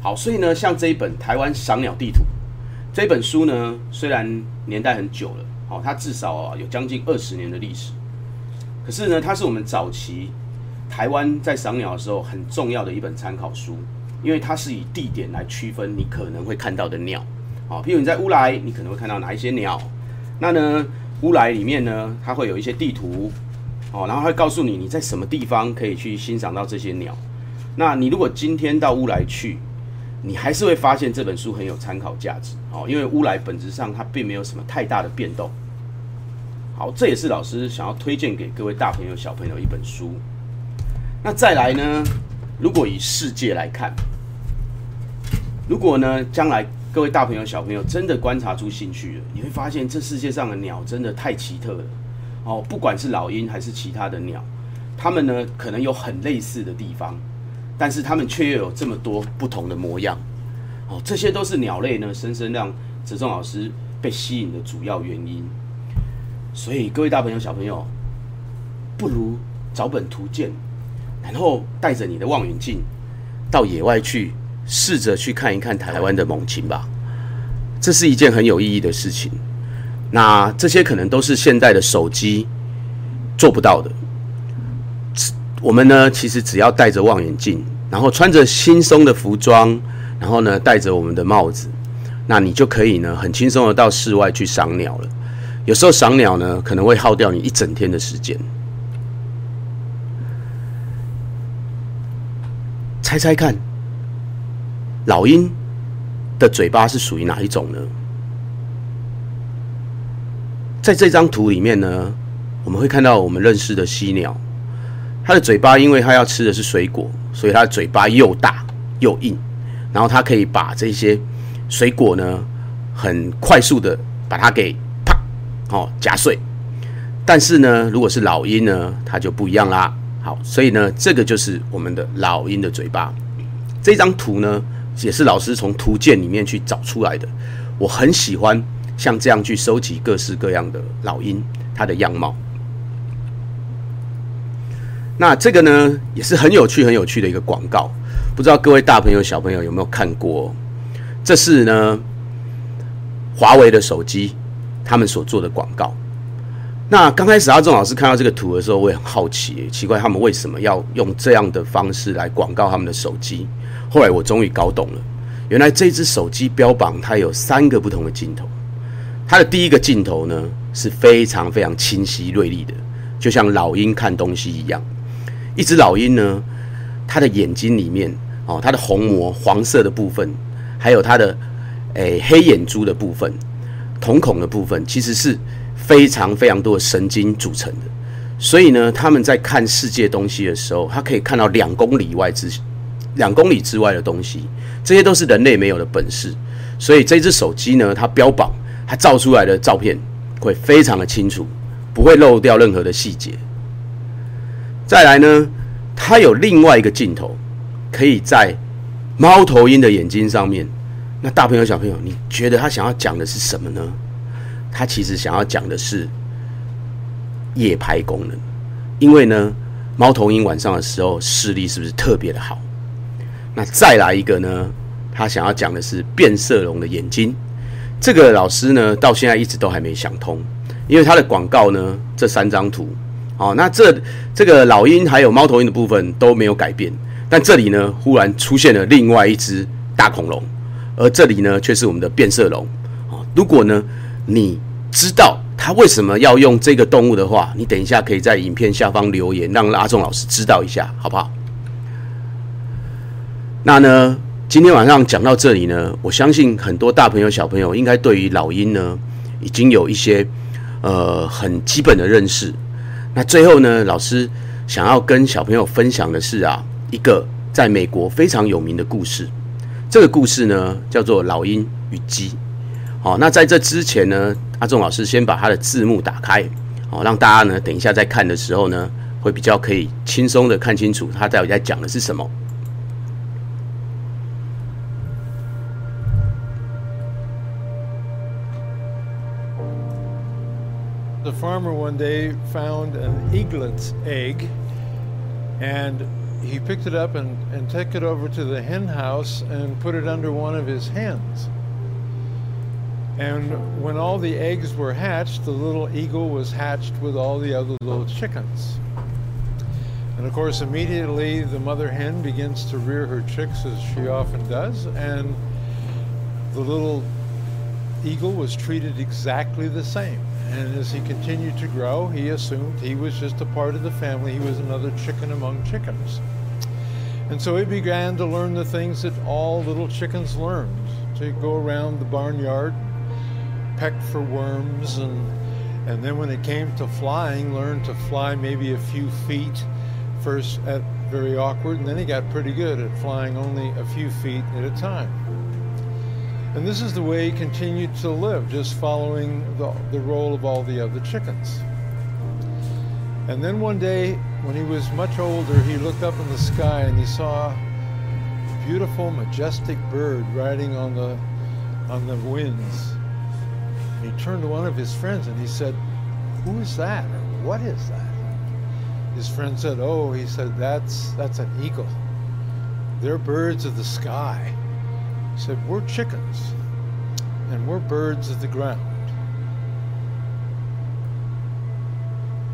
好，所以呢，像这一本《台湾赏鸟地图》这本书呢，虽然年代很久了，好，它至少啊有将近二十年的历史，可是呢，它是我们早期台湾在赏鸟的时候很重要的一本参考书。因为它是以地点来区分你可能会看到的鸟，好，譬如你在乌来，你可能会看到哪一些鸟？那呢，乌来里面呢，它会有一些地图，哦，然后会告诉你你在什么地方可以去欣赏到这些鸟。那你如果今天到乌来去，你还是会发现这本书很有参考价值哦，因为乌来本质上它并没有什么太大的变动。好，这也是老师想要推荐给各位大朋友、小朋友一本书。那再来呢？如果以世界来看，如果呢，将来各位大朋友、小朋友真的观察出兴趣了，你会发现这世界上的鸟真的太奇特了哦，不管是老鹰还是其他的鸟，它们呢可能有很类似的地方。但是它们却又有这么多不同的模样，哦，这些都是鸟类呢，深深让泽仲老师被吸引的主要原因。所以各位大朋友、小朋友，不如找本图鉴，然后带着你的望远镜到野外去，试着去看一看台湾的猛禽吧。这是一件很有意义的事情。那这些可能都是现代的手机做不到的。我们呢，其实只要带着望远镜，然后穿着轻松的服装，然后呢，戴着我们的帽子，那你就可以呢，很轻松的到室外去赏鸟了。有时候赏鸟呢，可能会耗掉你一整天的时间。猜猜看，老鹰的嘴巴是属于哪一种呢？在这张图里面呢，我们会看到我们认识的犀鸟。它的嘴巴，因为它要吃的是水果，所以它的嘴巴又大又硬，然后它可以把这些水果呢，很快速的把它给啪，哦夹碎。但是呢，如果是老鹰呢，它就不一样啦。好，所以呢，这个就是我们的老鹰的嘴巴。这张图呢，也是老师从图鉴里面去找出来的。我很喜欢像这样去收集各式各样的老鹰它的样貌。那这个呢，也是很有趣、很有趣的一个广告，不知道各位大朋友、小朋友有没有看过？这是呢，华为的手机他们所做的广告。那刚开始阿仲老师看到这个图的时候，我也很好奇，奇怪他们为什么要用这样的方式来广告他们的手机。后来我终于搞懂了，原来这只手机标榜它有三个不同的镜头。它的第一个镜头呢，是非常非常清晰锐利的，就像老鹰看东西一样。一只老鹰呢，它的眼睛里面哦，它的虹膜黄色的部分，还有它的诶黑眼珠的部分、瞳孔的部分，其实是非常非常多的神经组成的。所以呢，他们在看世界东西的时候，他可以看到两公里外之两公里之外的东西，这些都是人类没有的本事。所以这只手机呢，它标榜它照出来的照片会非常的清楚，不会漏掉任何的细节。再来呢，它有另外一个镜头，可以在猫头鹰的眼睛上面。那大朋友、小朋友，你觉得他想要讲的是什么呢？他其实想要讲的是夜拍功能，因为呢，猫头鹰晚上的时候视力是不是特别的好？那再来一个呢，他想要讲的是变色龙的眼睛。这个老师呢，到现在一直都还没想通，因为他的广告呢，这三张图。哦，那这这个老鹰还有猫头鹰的部分都没有改变，但这里呢，忽然出现了另外一只大恐龙，而这里呢，却是我们的变色龙。哦，如果呢，你知道他为什么要用这个动物的话，你等一下可以在影片下方留言，让阿仲老师知道一下，好不好？那呢，今天晚上讲到这里呢，我相信很多大朋友小朋友应该对于老鹰呢，已经有一些呃很基本的认识。那最后呢，老师想要跟小朋友分享的是啊，一个在美国非常有名的故事。这个故事呢，叫做《老鹰与鸡》。好，那在这之前呢，阿仲老师先把他的字幕打开，好，让大家呢等一下在看的时候呢，会比较可以轻松的看清楚他到底在讲的是什么。The farmer one day found an eaglet's egg and he picked it up and, and took it over to the hen house and put it under one of his hens. And when all the eggs were hatched, the little eagle was hatched with all the other little chickens. And of course, immediately the mother hen begins to rear her chicks as she often does, and the little eagle was treated exactly the same. And as he continued to grow, he assumed he was just a part of the family. He was another chicken among chickens. And so he began to learn the things that all little chickens learned to go around the barnyard, peck for worms, and, and then when it came to flying, learned to fly maybe a few feet. First, at very awkward, and then he got pretty good at flying only a few feet at a time. And this is the way he continued to live, just following the, the role of all the other chickens. And then one day, when he was much older, he looked up in the sky and he saw a beautiful, majestic bird riding on the on the winds. And he turned to one of his friends and he said, "Who is that? Or what is that?" His friend said, "Oh," he said, "That's that's an eagle. They're birds of the sky." He said, "We're chickens, and we're birds of the ground."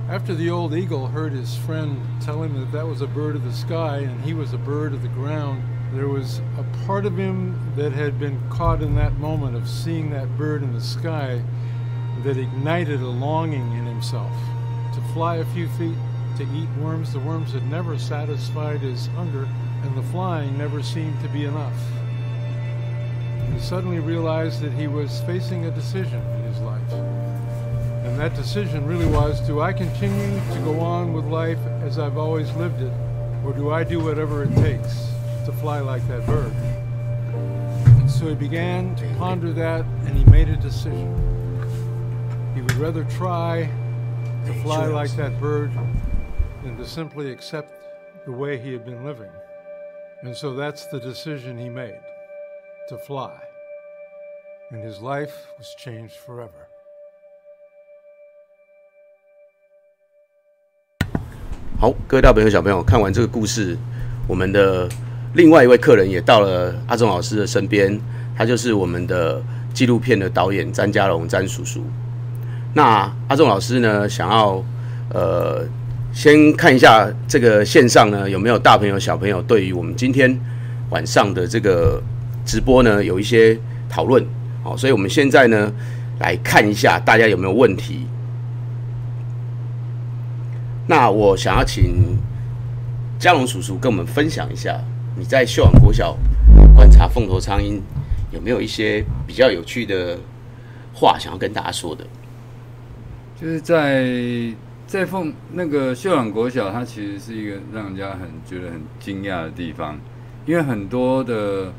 After the old eagle heard his friend tell him that that was a bird of the sky and he was a bird of the ground, there was a part of him that had been caught in that moment of seeing that bird in the sky that ignited a longing in himself to fly a few feet, to eat worms. The worms had never satisfied his hunger, and the flying never seemed to be enough. He suddenly realized that he was facing a decision in his life. And that decision really was do I continue to go on with life as I've always lived it, or do I do whatever it takes to fly like that bird? And so he began to ponder that and he made a decision. He would rather try to fly like that bird than to simply accept the way he had been living. And so that's the decision he made to fly. And his life was changed forever. 好，各位大朋友、小朋友，看完这个故事，我们的 另外一位客人也到了阿忠老师的身边，他就是我们的纪录片的导演詹家龙，詹叔叔。那阿忠老师呢，想要呃，先看一下这个线上呢有没有大朋友、小朋友对于我们今天晚上的这个直播呢有一些讨论。好，所以我们现在呢来看一下大家有没有问题。那我想要请嘉龙叔叔跟我们分享一下，你在秀朗国小观察凤头苍鹰，有没有一些比较有趣的话想要跟大家说的？就是在在凤那个秀朗国小，它其实是一个让人家很觉得很惊讶的地方，因为很多的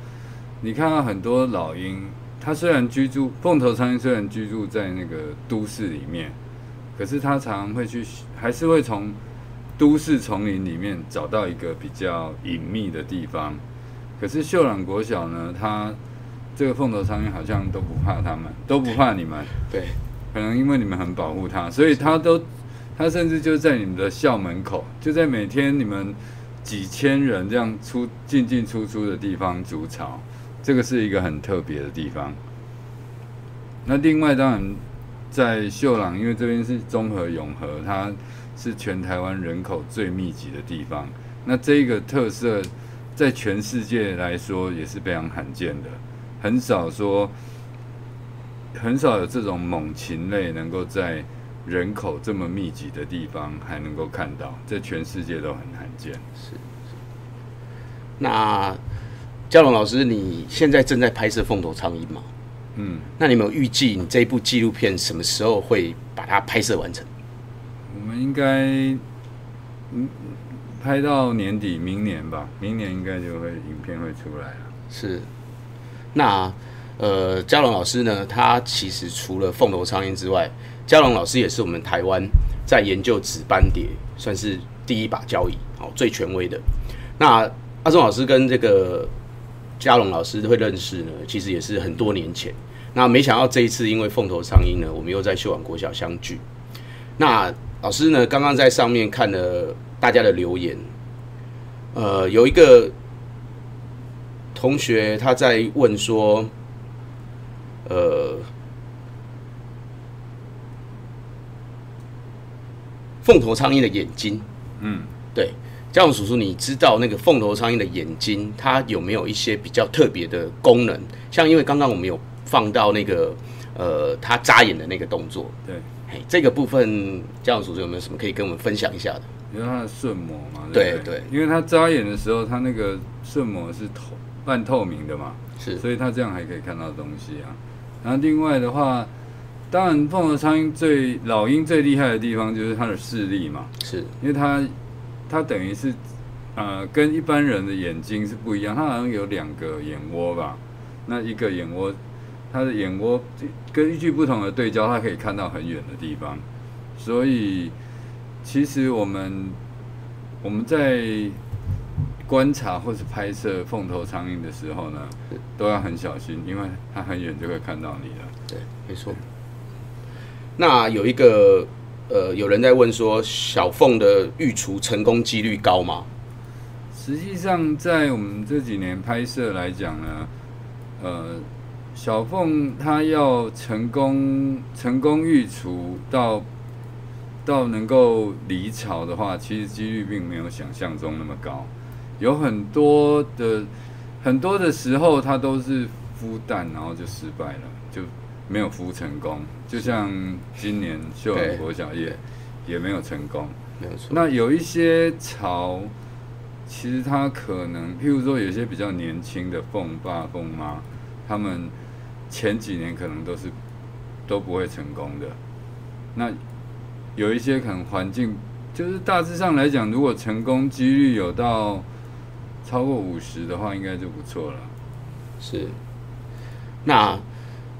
你看到很多老鹰，它虽然居住凤头苍鹰虽然居住在那个都市里面。可是它常会去，还是会从都市丛林里面找到一个比较隐秘的地方。可是秀朗国小呢，它这个凤头苍蝇好像都不怕他们，都不怕你们。对，可能因为你们很保护它，所以它都，它甚至就在你们的校门口，就在每天你们几千人这样出进进出出的地方筑巢。这个是一个很特别的地方。那另外当然。在秀朗，因为这边是综合永和，它是全台湾人口最密集的地方。那这个特色，在全世界来说也是非常罕见的，很少说，很少有这种猛禽类能够在人口这么密集的地方还能够看到，在全世界都很罕见。是。那嘉龙老师，你现在正在拍摄凤头苍蝇吗？嗯，那你有没有预计你这一部纪录片什么时候会把它拍摄完成？我们应该嗯拍到年底，明年吧，明年应该就会影片会出来了。是，那呃，嘉龙老师呢？他其实除了凤头苍鹰之外，嘉龙老师也是我们台湾在研究紫斑蝶算是第一把交椅，哦最权威的。那阿忠老师跟这个嘉龙老师会认识呢，其实也是很多年前。那没想到这一次，因为凤头苍鹰呢，我们又在秀朗国小相聚。那老师呢，刚刚在上面看了大家的留言，呃，有一个同学他在问说，呃，凤头苍蝇的眼睛，嗯，对，嘉荣叔叔，你知道那个凤头苍蝇的眼睛，它有没有一些比较特别的功能？像因为刚刚我们有。放到那个呃，它眨眼的那个动作，对，这个部分，教授叔叔有没有什么可以跟我们分享一下的？因为他的瞬膜嘛，对对对因为他眨眼的时候，他那个瞬膜是透半透明的嘛，是所以他这样还可以看到东西啊。然后另外的话，当然凤凰苍蝇最老鹰最厉害的地方就是它的视力嘛，是因为它它等于是呃跟一般人的眼睛是不一样，它好像有两个眼窝吧，那一个眼窝它的眼窝根据不同的对焦，他可以看到很远的地方，所以其实我们我们在观察或是拍摄凤头苍蝇的时候呢，都要很小心，因为它很远就会看到你了。对，没错。那有一个呃，有人在问说，小凤的育雏成功几率高吗？实际上，在我们这几年拍摄来讲呢，呃，小凤她要成功成功育雏到到能够离巢的话，其实几率并没有想象中那么高。有很多的很多的时候，它都是孵蛋，然后就失败了，就没有孵成功。就像今年秀对兰国小也也没有成功。没有错。那有一些巢，其实它可能，譬如说有些比较年轻的凤爸凤妈，他们前几年可能都是都不会成功的。那有一些可能环境，就是大致上来讲，如果成功几率有到超过五十的话，应该就不错了。是。那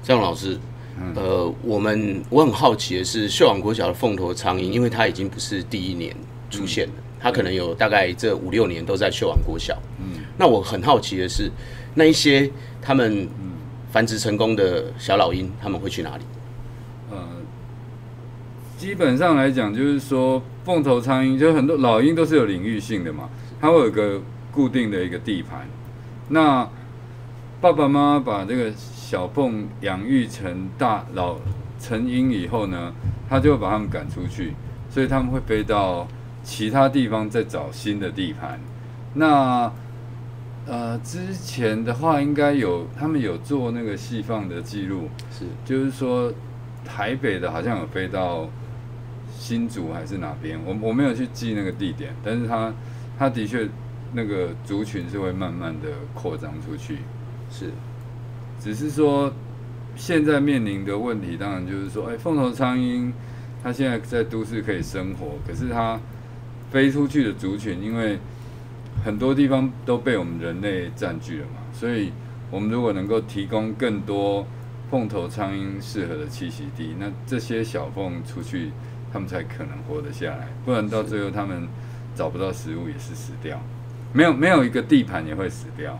张老师，嗯呃，我们我很好奇的是，秀朗国小的凤头苍蝇，因为它已经不是第一年出现了，它可能有大概这五六年都在秀朗国小。嗯，那我很好奇的是，那一些他们繁殖成功的小老鹰，他们会去哪里？呃，基本上来讲，就是说凤头苍蝇，就很多老鹰都是有领域性的嘛，它会有个固定的一个地盘。那爸爸妈妈把这个小凤养育成大老成鹰以后呢，他就会把它们赶出去，所以他们会飞到其他地方再找新的地盘。那呃，之前的话应该有他们有做那个细放的记录，是。就是说台北的好像有飞到新竹还是哪边，我我没有去记那个地点，但是它它的确那个族群是会慢慢的扩张出去，是。只是说现在面临的问题，当然就是说，哎，凤头苍蝇它现在在都市可以生活，可是它飞出去的族群，因为很多地方都被我们人类占据了嘛，所以我们如果能够提供更多凤头苍蝇适合的栖息地，那这些小凤出去，它们才可能活得下来，不然到最后它们找不到食物也是死掉，没有没有一个地盘也会死掉。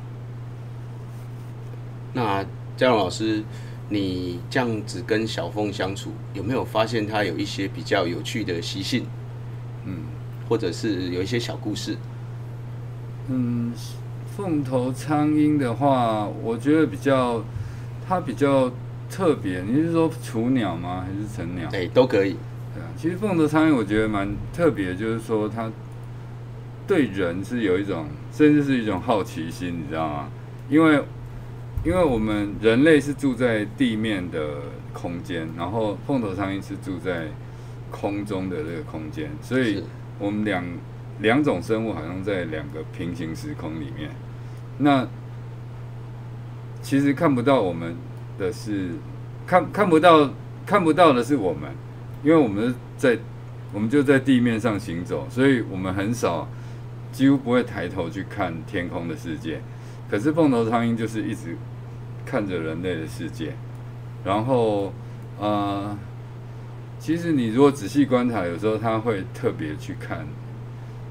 那嘉荣老师，你这样子跟小凤相处，有没有发现它有一些比较有趣的习性，嗯。或者是有一些小故事？嗯，凤头苍鹰的话，我觉得比较它比较特别。你是说雏鸟吗？还是成鸟？哎、都可以。对啊，其实凤头苍蝇我觉得蛮特别，就是说它对人是有一种，甚至是一种好奇心，你知道吗？因为因为我们人类是住在地面的空间，然后凤头苍蝇是住在空中的这个空间，所以我们两两种生物好像在两个平行时空里面。那其实看不到我们的是看看不到看不到的是我们，因为我们在我们就在地面上行走，所以我们很少几乎不会抬头去看天空的世界。可是凤头苍蝇就是一直看着人类的世界，然后呃，其实你如果仔细观察，有时候它会特别去看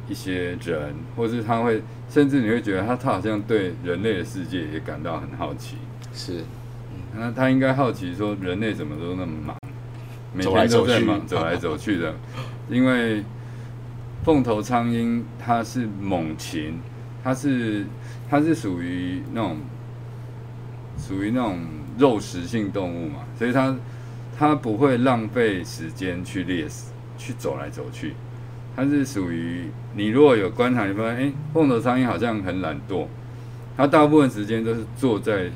一些人，或是他会甚至你会觉得他他好像对人类的世界也感到很好奇。是那他应该好奇说，人类怎么都那么忙，每天都在忙走来走去的。因为凤头苍蝇它是猛禽，它是它是属于那种属于那种肉食性动物嘛，所以它它不会浪费时间去猎食，去走来走去。它是属于你如果有观察，你发现哎，凤头苍蝇好像很懒惰，它大部分时间都是坐在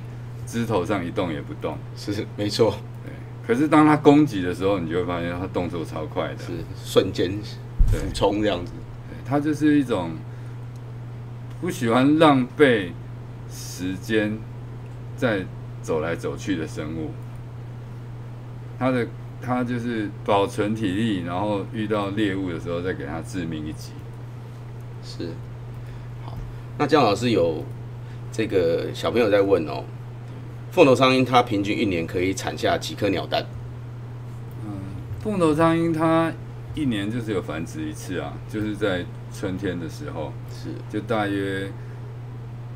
枝头上一动也不动。是没错，对，可是当它攻击的时候，你就会发现它动作超快的。是瞬间对俯冲这样子。它就是一种不喜欢浪费时间在走来走去的生物。它的它就是保存体力，然后遇到猎物的时候再给它致命一击。是，好，那姜老师有这个小朋友在问哦，凤头苍蝇它平均一年可以产下几颗鸟蛋？嗯凤头苍蝇它一年就是有繁殖一次啊，就是在春天的时候，是，就大约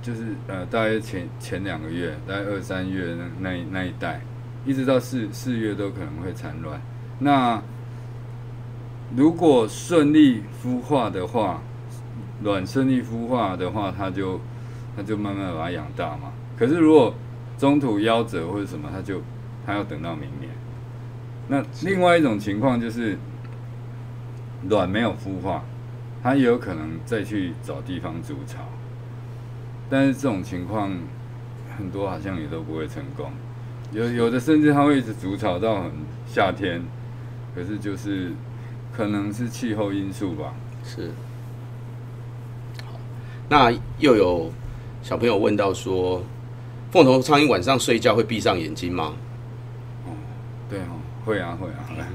就是呃大约前前两个月，大概二三月那那一那一代，一直到四四月都可能会产卵。那如果顺利孵化的话，卵顺利孵化的话，它就它就慢慢把它养大嘛。可是如果中途夭折或者什么，它就它要等到明年。那另外一种情况就是卵没有孵化，它也有可能再去找地方筑巢，但是这种情况很多好像也都不会成功，有有的甚至它会一直筑巢到很夏天，可是就是可能是气候因素吧。是。好，那又有小朋友问到说，凤头苍蝇晚上睡觉会闭上眼睛吗？对哦，会啊会啊。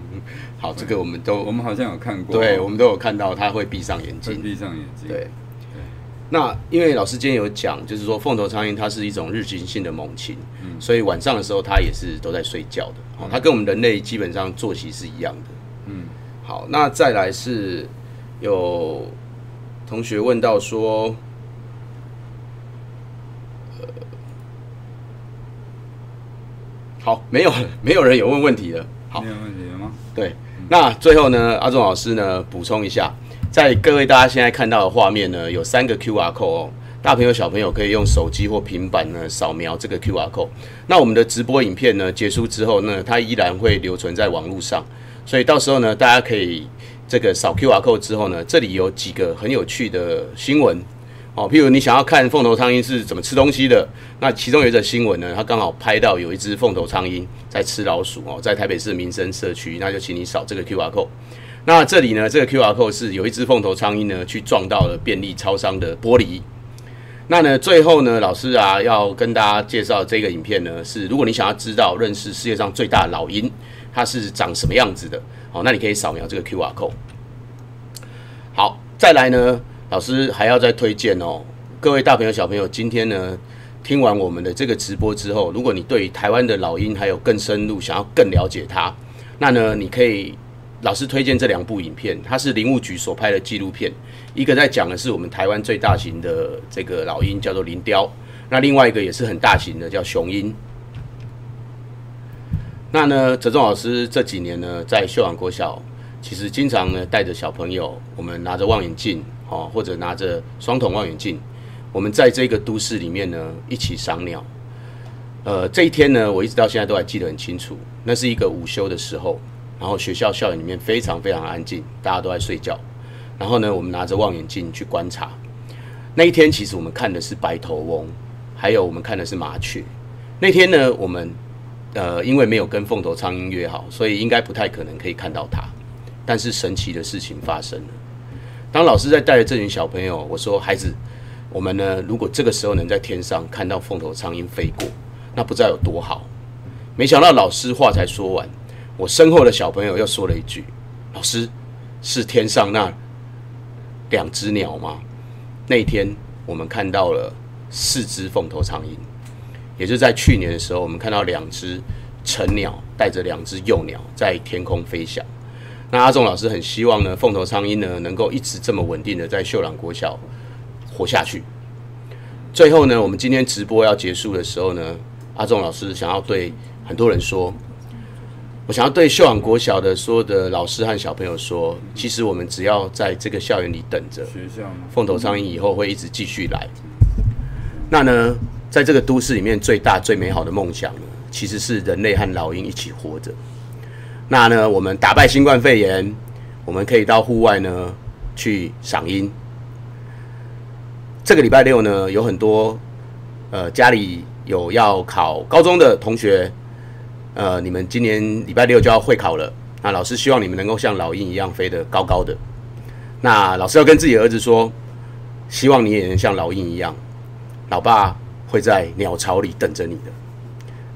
好，这个我们都我们好像有看过，对，我们都有看到它会闭上眼睛。会闭上眼睛。对。那因为老师今天有讲，就是说凤头苍蝇它是一种日行性的猛禽，所以晚上的时候它也是都在睡觉的。哦，它跟我们人类基本上作息是一样的。嗯，好，那再来是有同学问到说，呃，好，没有没有人有问问题了。好，没有问题了吗？对，那最后呢，阿仲老师呢补充一下，在各位大家现在看到的画面呢，有三个 QR code 哦，大朋友小朋友可以用手机或平板呢扫描这个 QR code。那我们的直播影片呢结束之后呢，它依然会留存在网络上，所以到时候呢，大家可以这个扫 QR code 之后呢，这里有几个很有趣的新闻。哦，譬如你想要看凤头苍蝇是怎么吃东西的，那其中有一则新闻呢，它刚好拍到有一只凤头苍蝇在吃老鼠哦，在台北市民生社区，那就请你扫这个 QR code。那这里呢，这个 QR code 是有一只凤头苍蝇呢去撞到了便利超商的玻璃。那呢，最后呢，老师啊要跟大家介绍这个影片呢，是如果你想要知道认识世界上最大的老鹰它是长什么样子的，好，那你可以扫描这个 QR code。好，再来呢。老师还要再推荐哦，各位大朋友小朋友，今天呢听完我们的这个直播之后，如果你对台湾的老鹰还有更深入，想要更了解它，那呢你可以老师推荐这两部影片，它是林务局所拍的纪录片，一个在讲的是我们台湾最大型的这个老鹰叫做林雕，那另外一个也是很大型的叫雄鹰。那呢，泽仲老师这几年呢在秀朗国小，其实经常呢带着小朋友，我们拿着望远镜。哦，或者拿着双筒望远镜，我们在这个都市里面呢，一起赏鸟。呃，这一天呢，我一直到现在都还记得很清楚。那是一个午休的时候，然后学校校园里面非常非常安静，大家都在睡觉。然后呢，我们拿着望远镜去观察。那一天，其实我们看的是白头翁，还有我们看的是麻雀。那天呢，我们呃，因为没有跟凤头苍蝇约好，所以应该不太可能可以看到它。但是神奇的事情发生了。当老师在带着这群小朋友，我说：“孩子，我们呢，如果这个时候能在天上看到凤头苍蝇飞过，那不知道有多好。”没想到老师话才说完，我身后的小朋友又说了一句：“老师，是天上那两只鸟吗？”那天我们看到了四只凤头苍蝇，也就在去年的时候，我们看到两只成鸟带着两只幼鸟在天空飞翔。那阿仲老师很希望呢，凤头苍鹰呢能够一直这么稳定的在秀朗国小活下去。最后呢，我们今天直播要结束的时候呢，阿仲老师想要对很多人说，我想要对秀朗国小的所有的老师和小朋友说，其实我们只要在这个校园里等着，学校凤头苍鹰以后会一直继续来。那呢，在这个都市里面最大最美好的梦想呢，其实是人类和老鹰一起活着。那呢，我们打败新冠肺炎，我们可以到户外呢去赏樱。这个礼拜六呢，有很多呃家里有要考高中的同学，呃，你们今年礼拜六就要会考了。那老师希望你们能够像老鹰一样飞得高高的。那老师要跟自己儿子说，希望你也能像老鹰一样，老爸会在鸟巢里等着你的。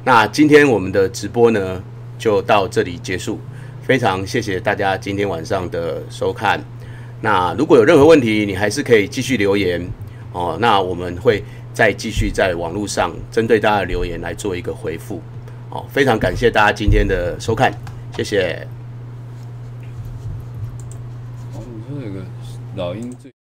那今天我们的直播呢，就到这里结束。非常谢谢大家今天晚上的收看。那如果有任何问题，你还是可以继续留言哦。那我们会再继续在网络上针对大家的留言来做一个回复。哦，非常感谢大家今天的收看，谢谢。哦，你说有个老鹰最。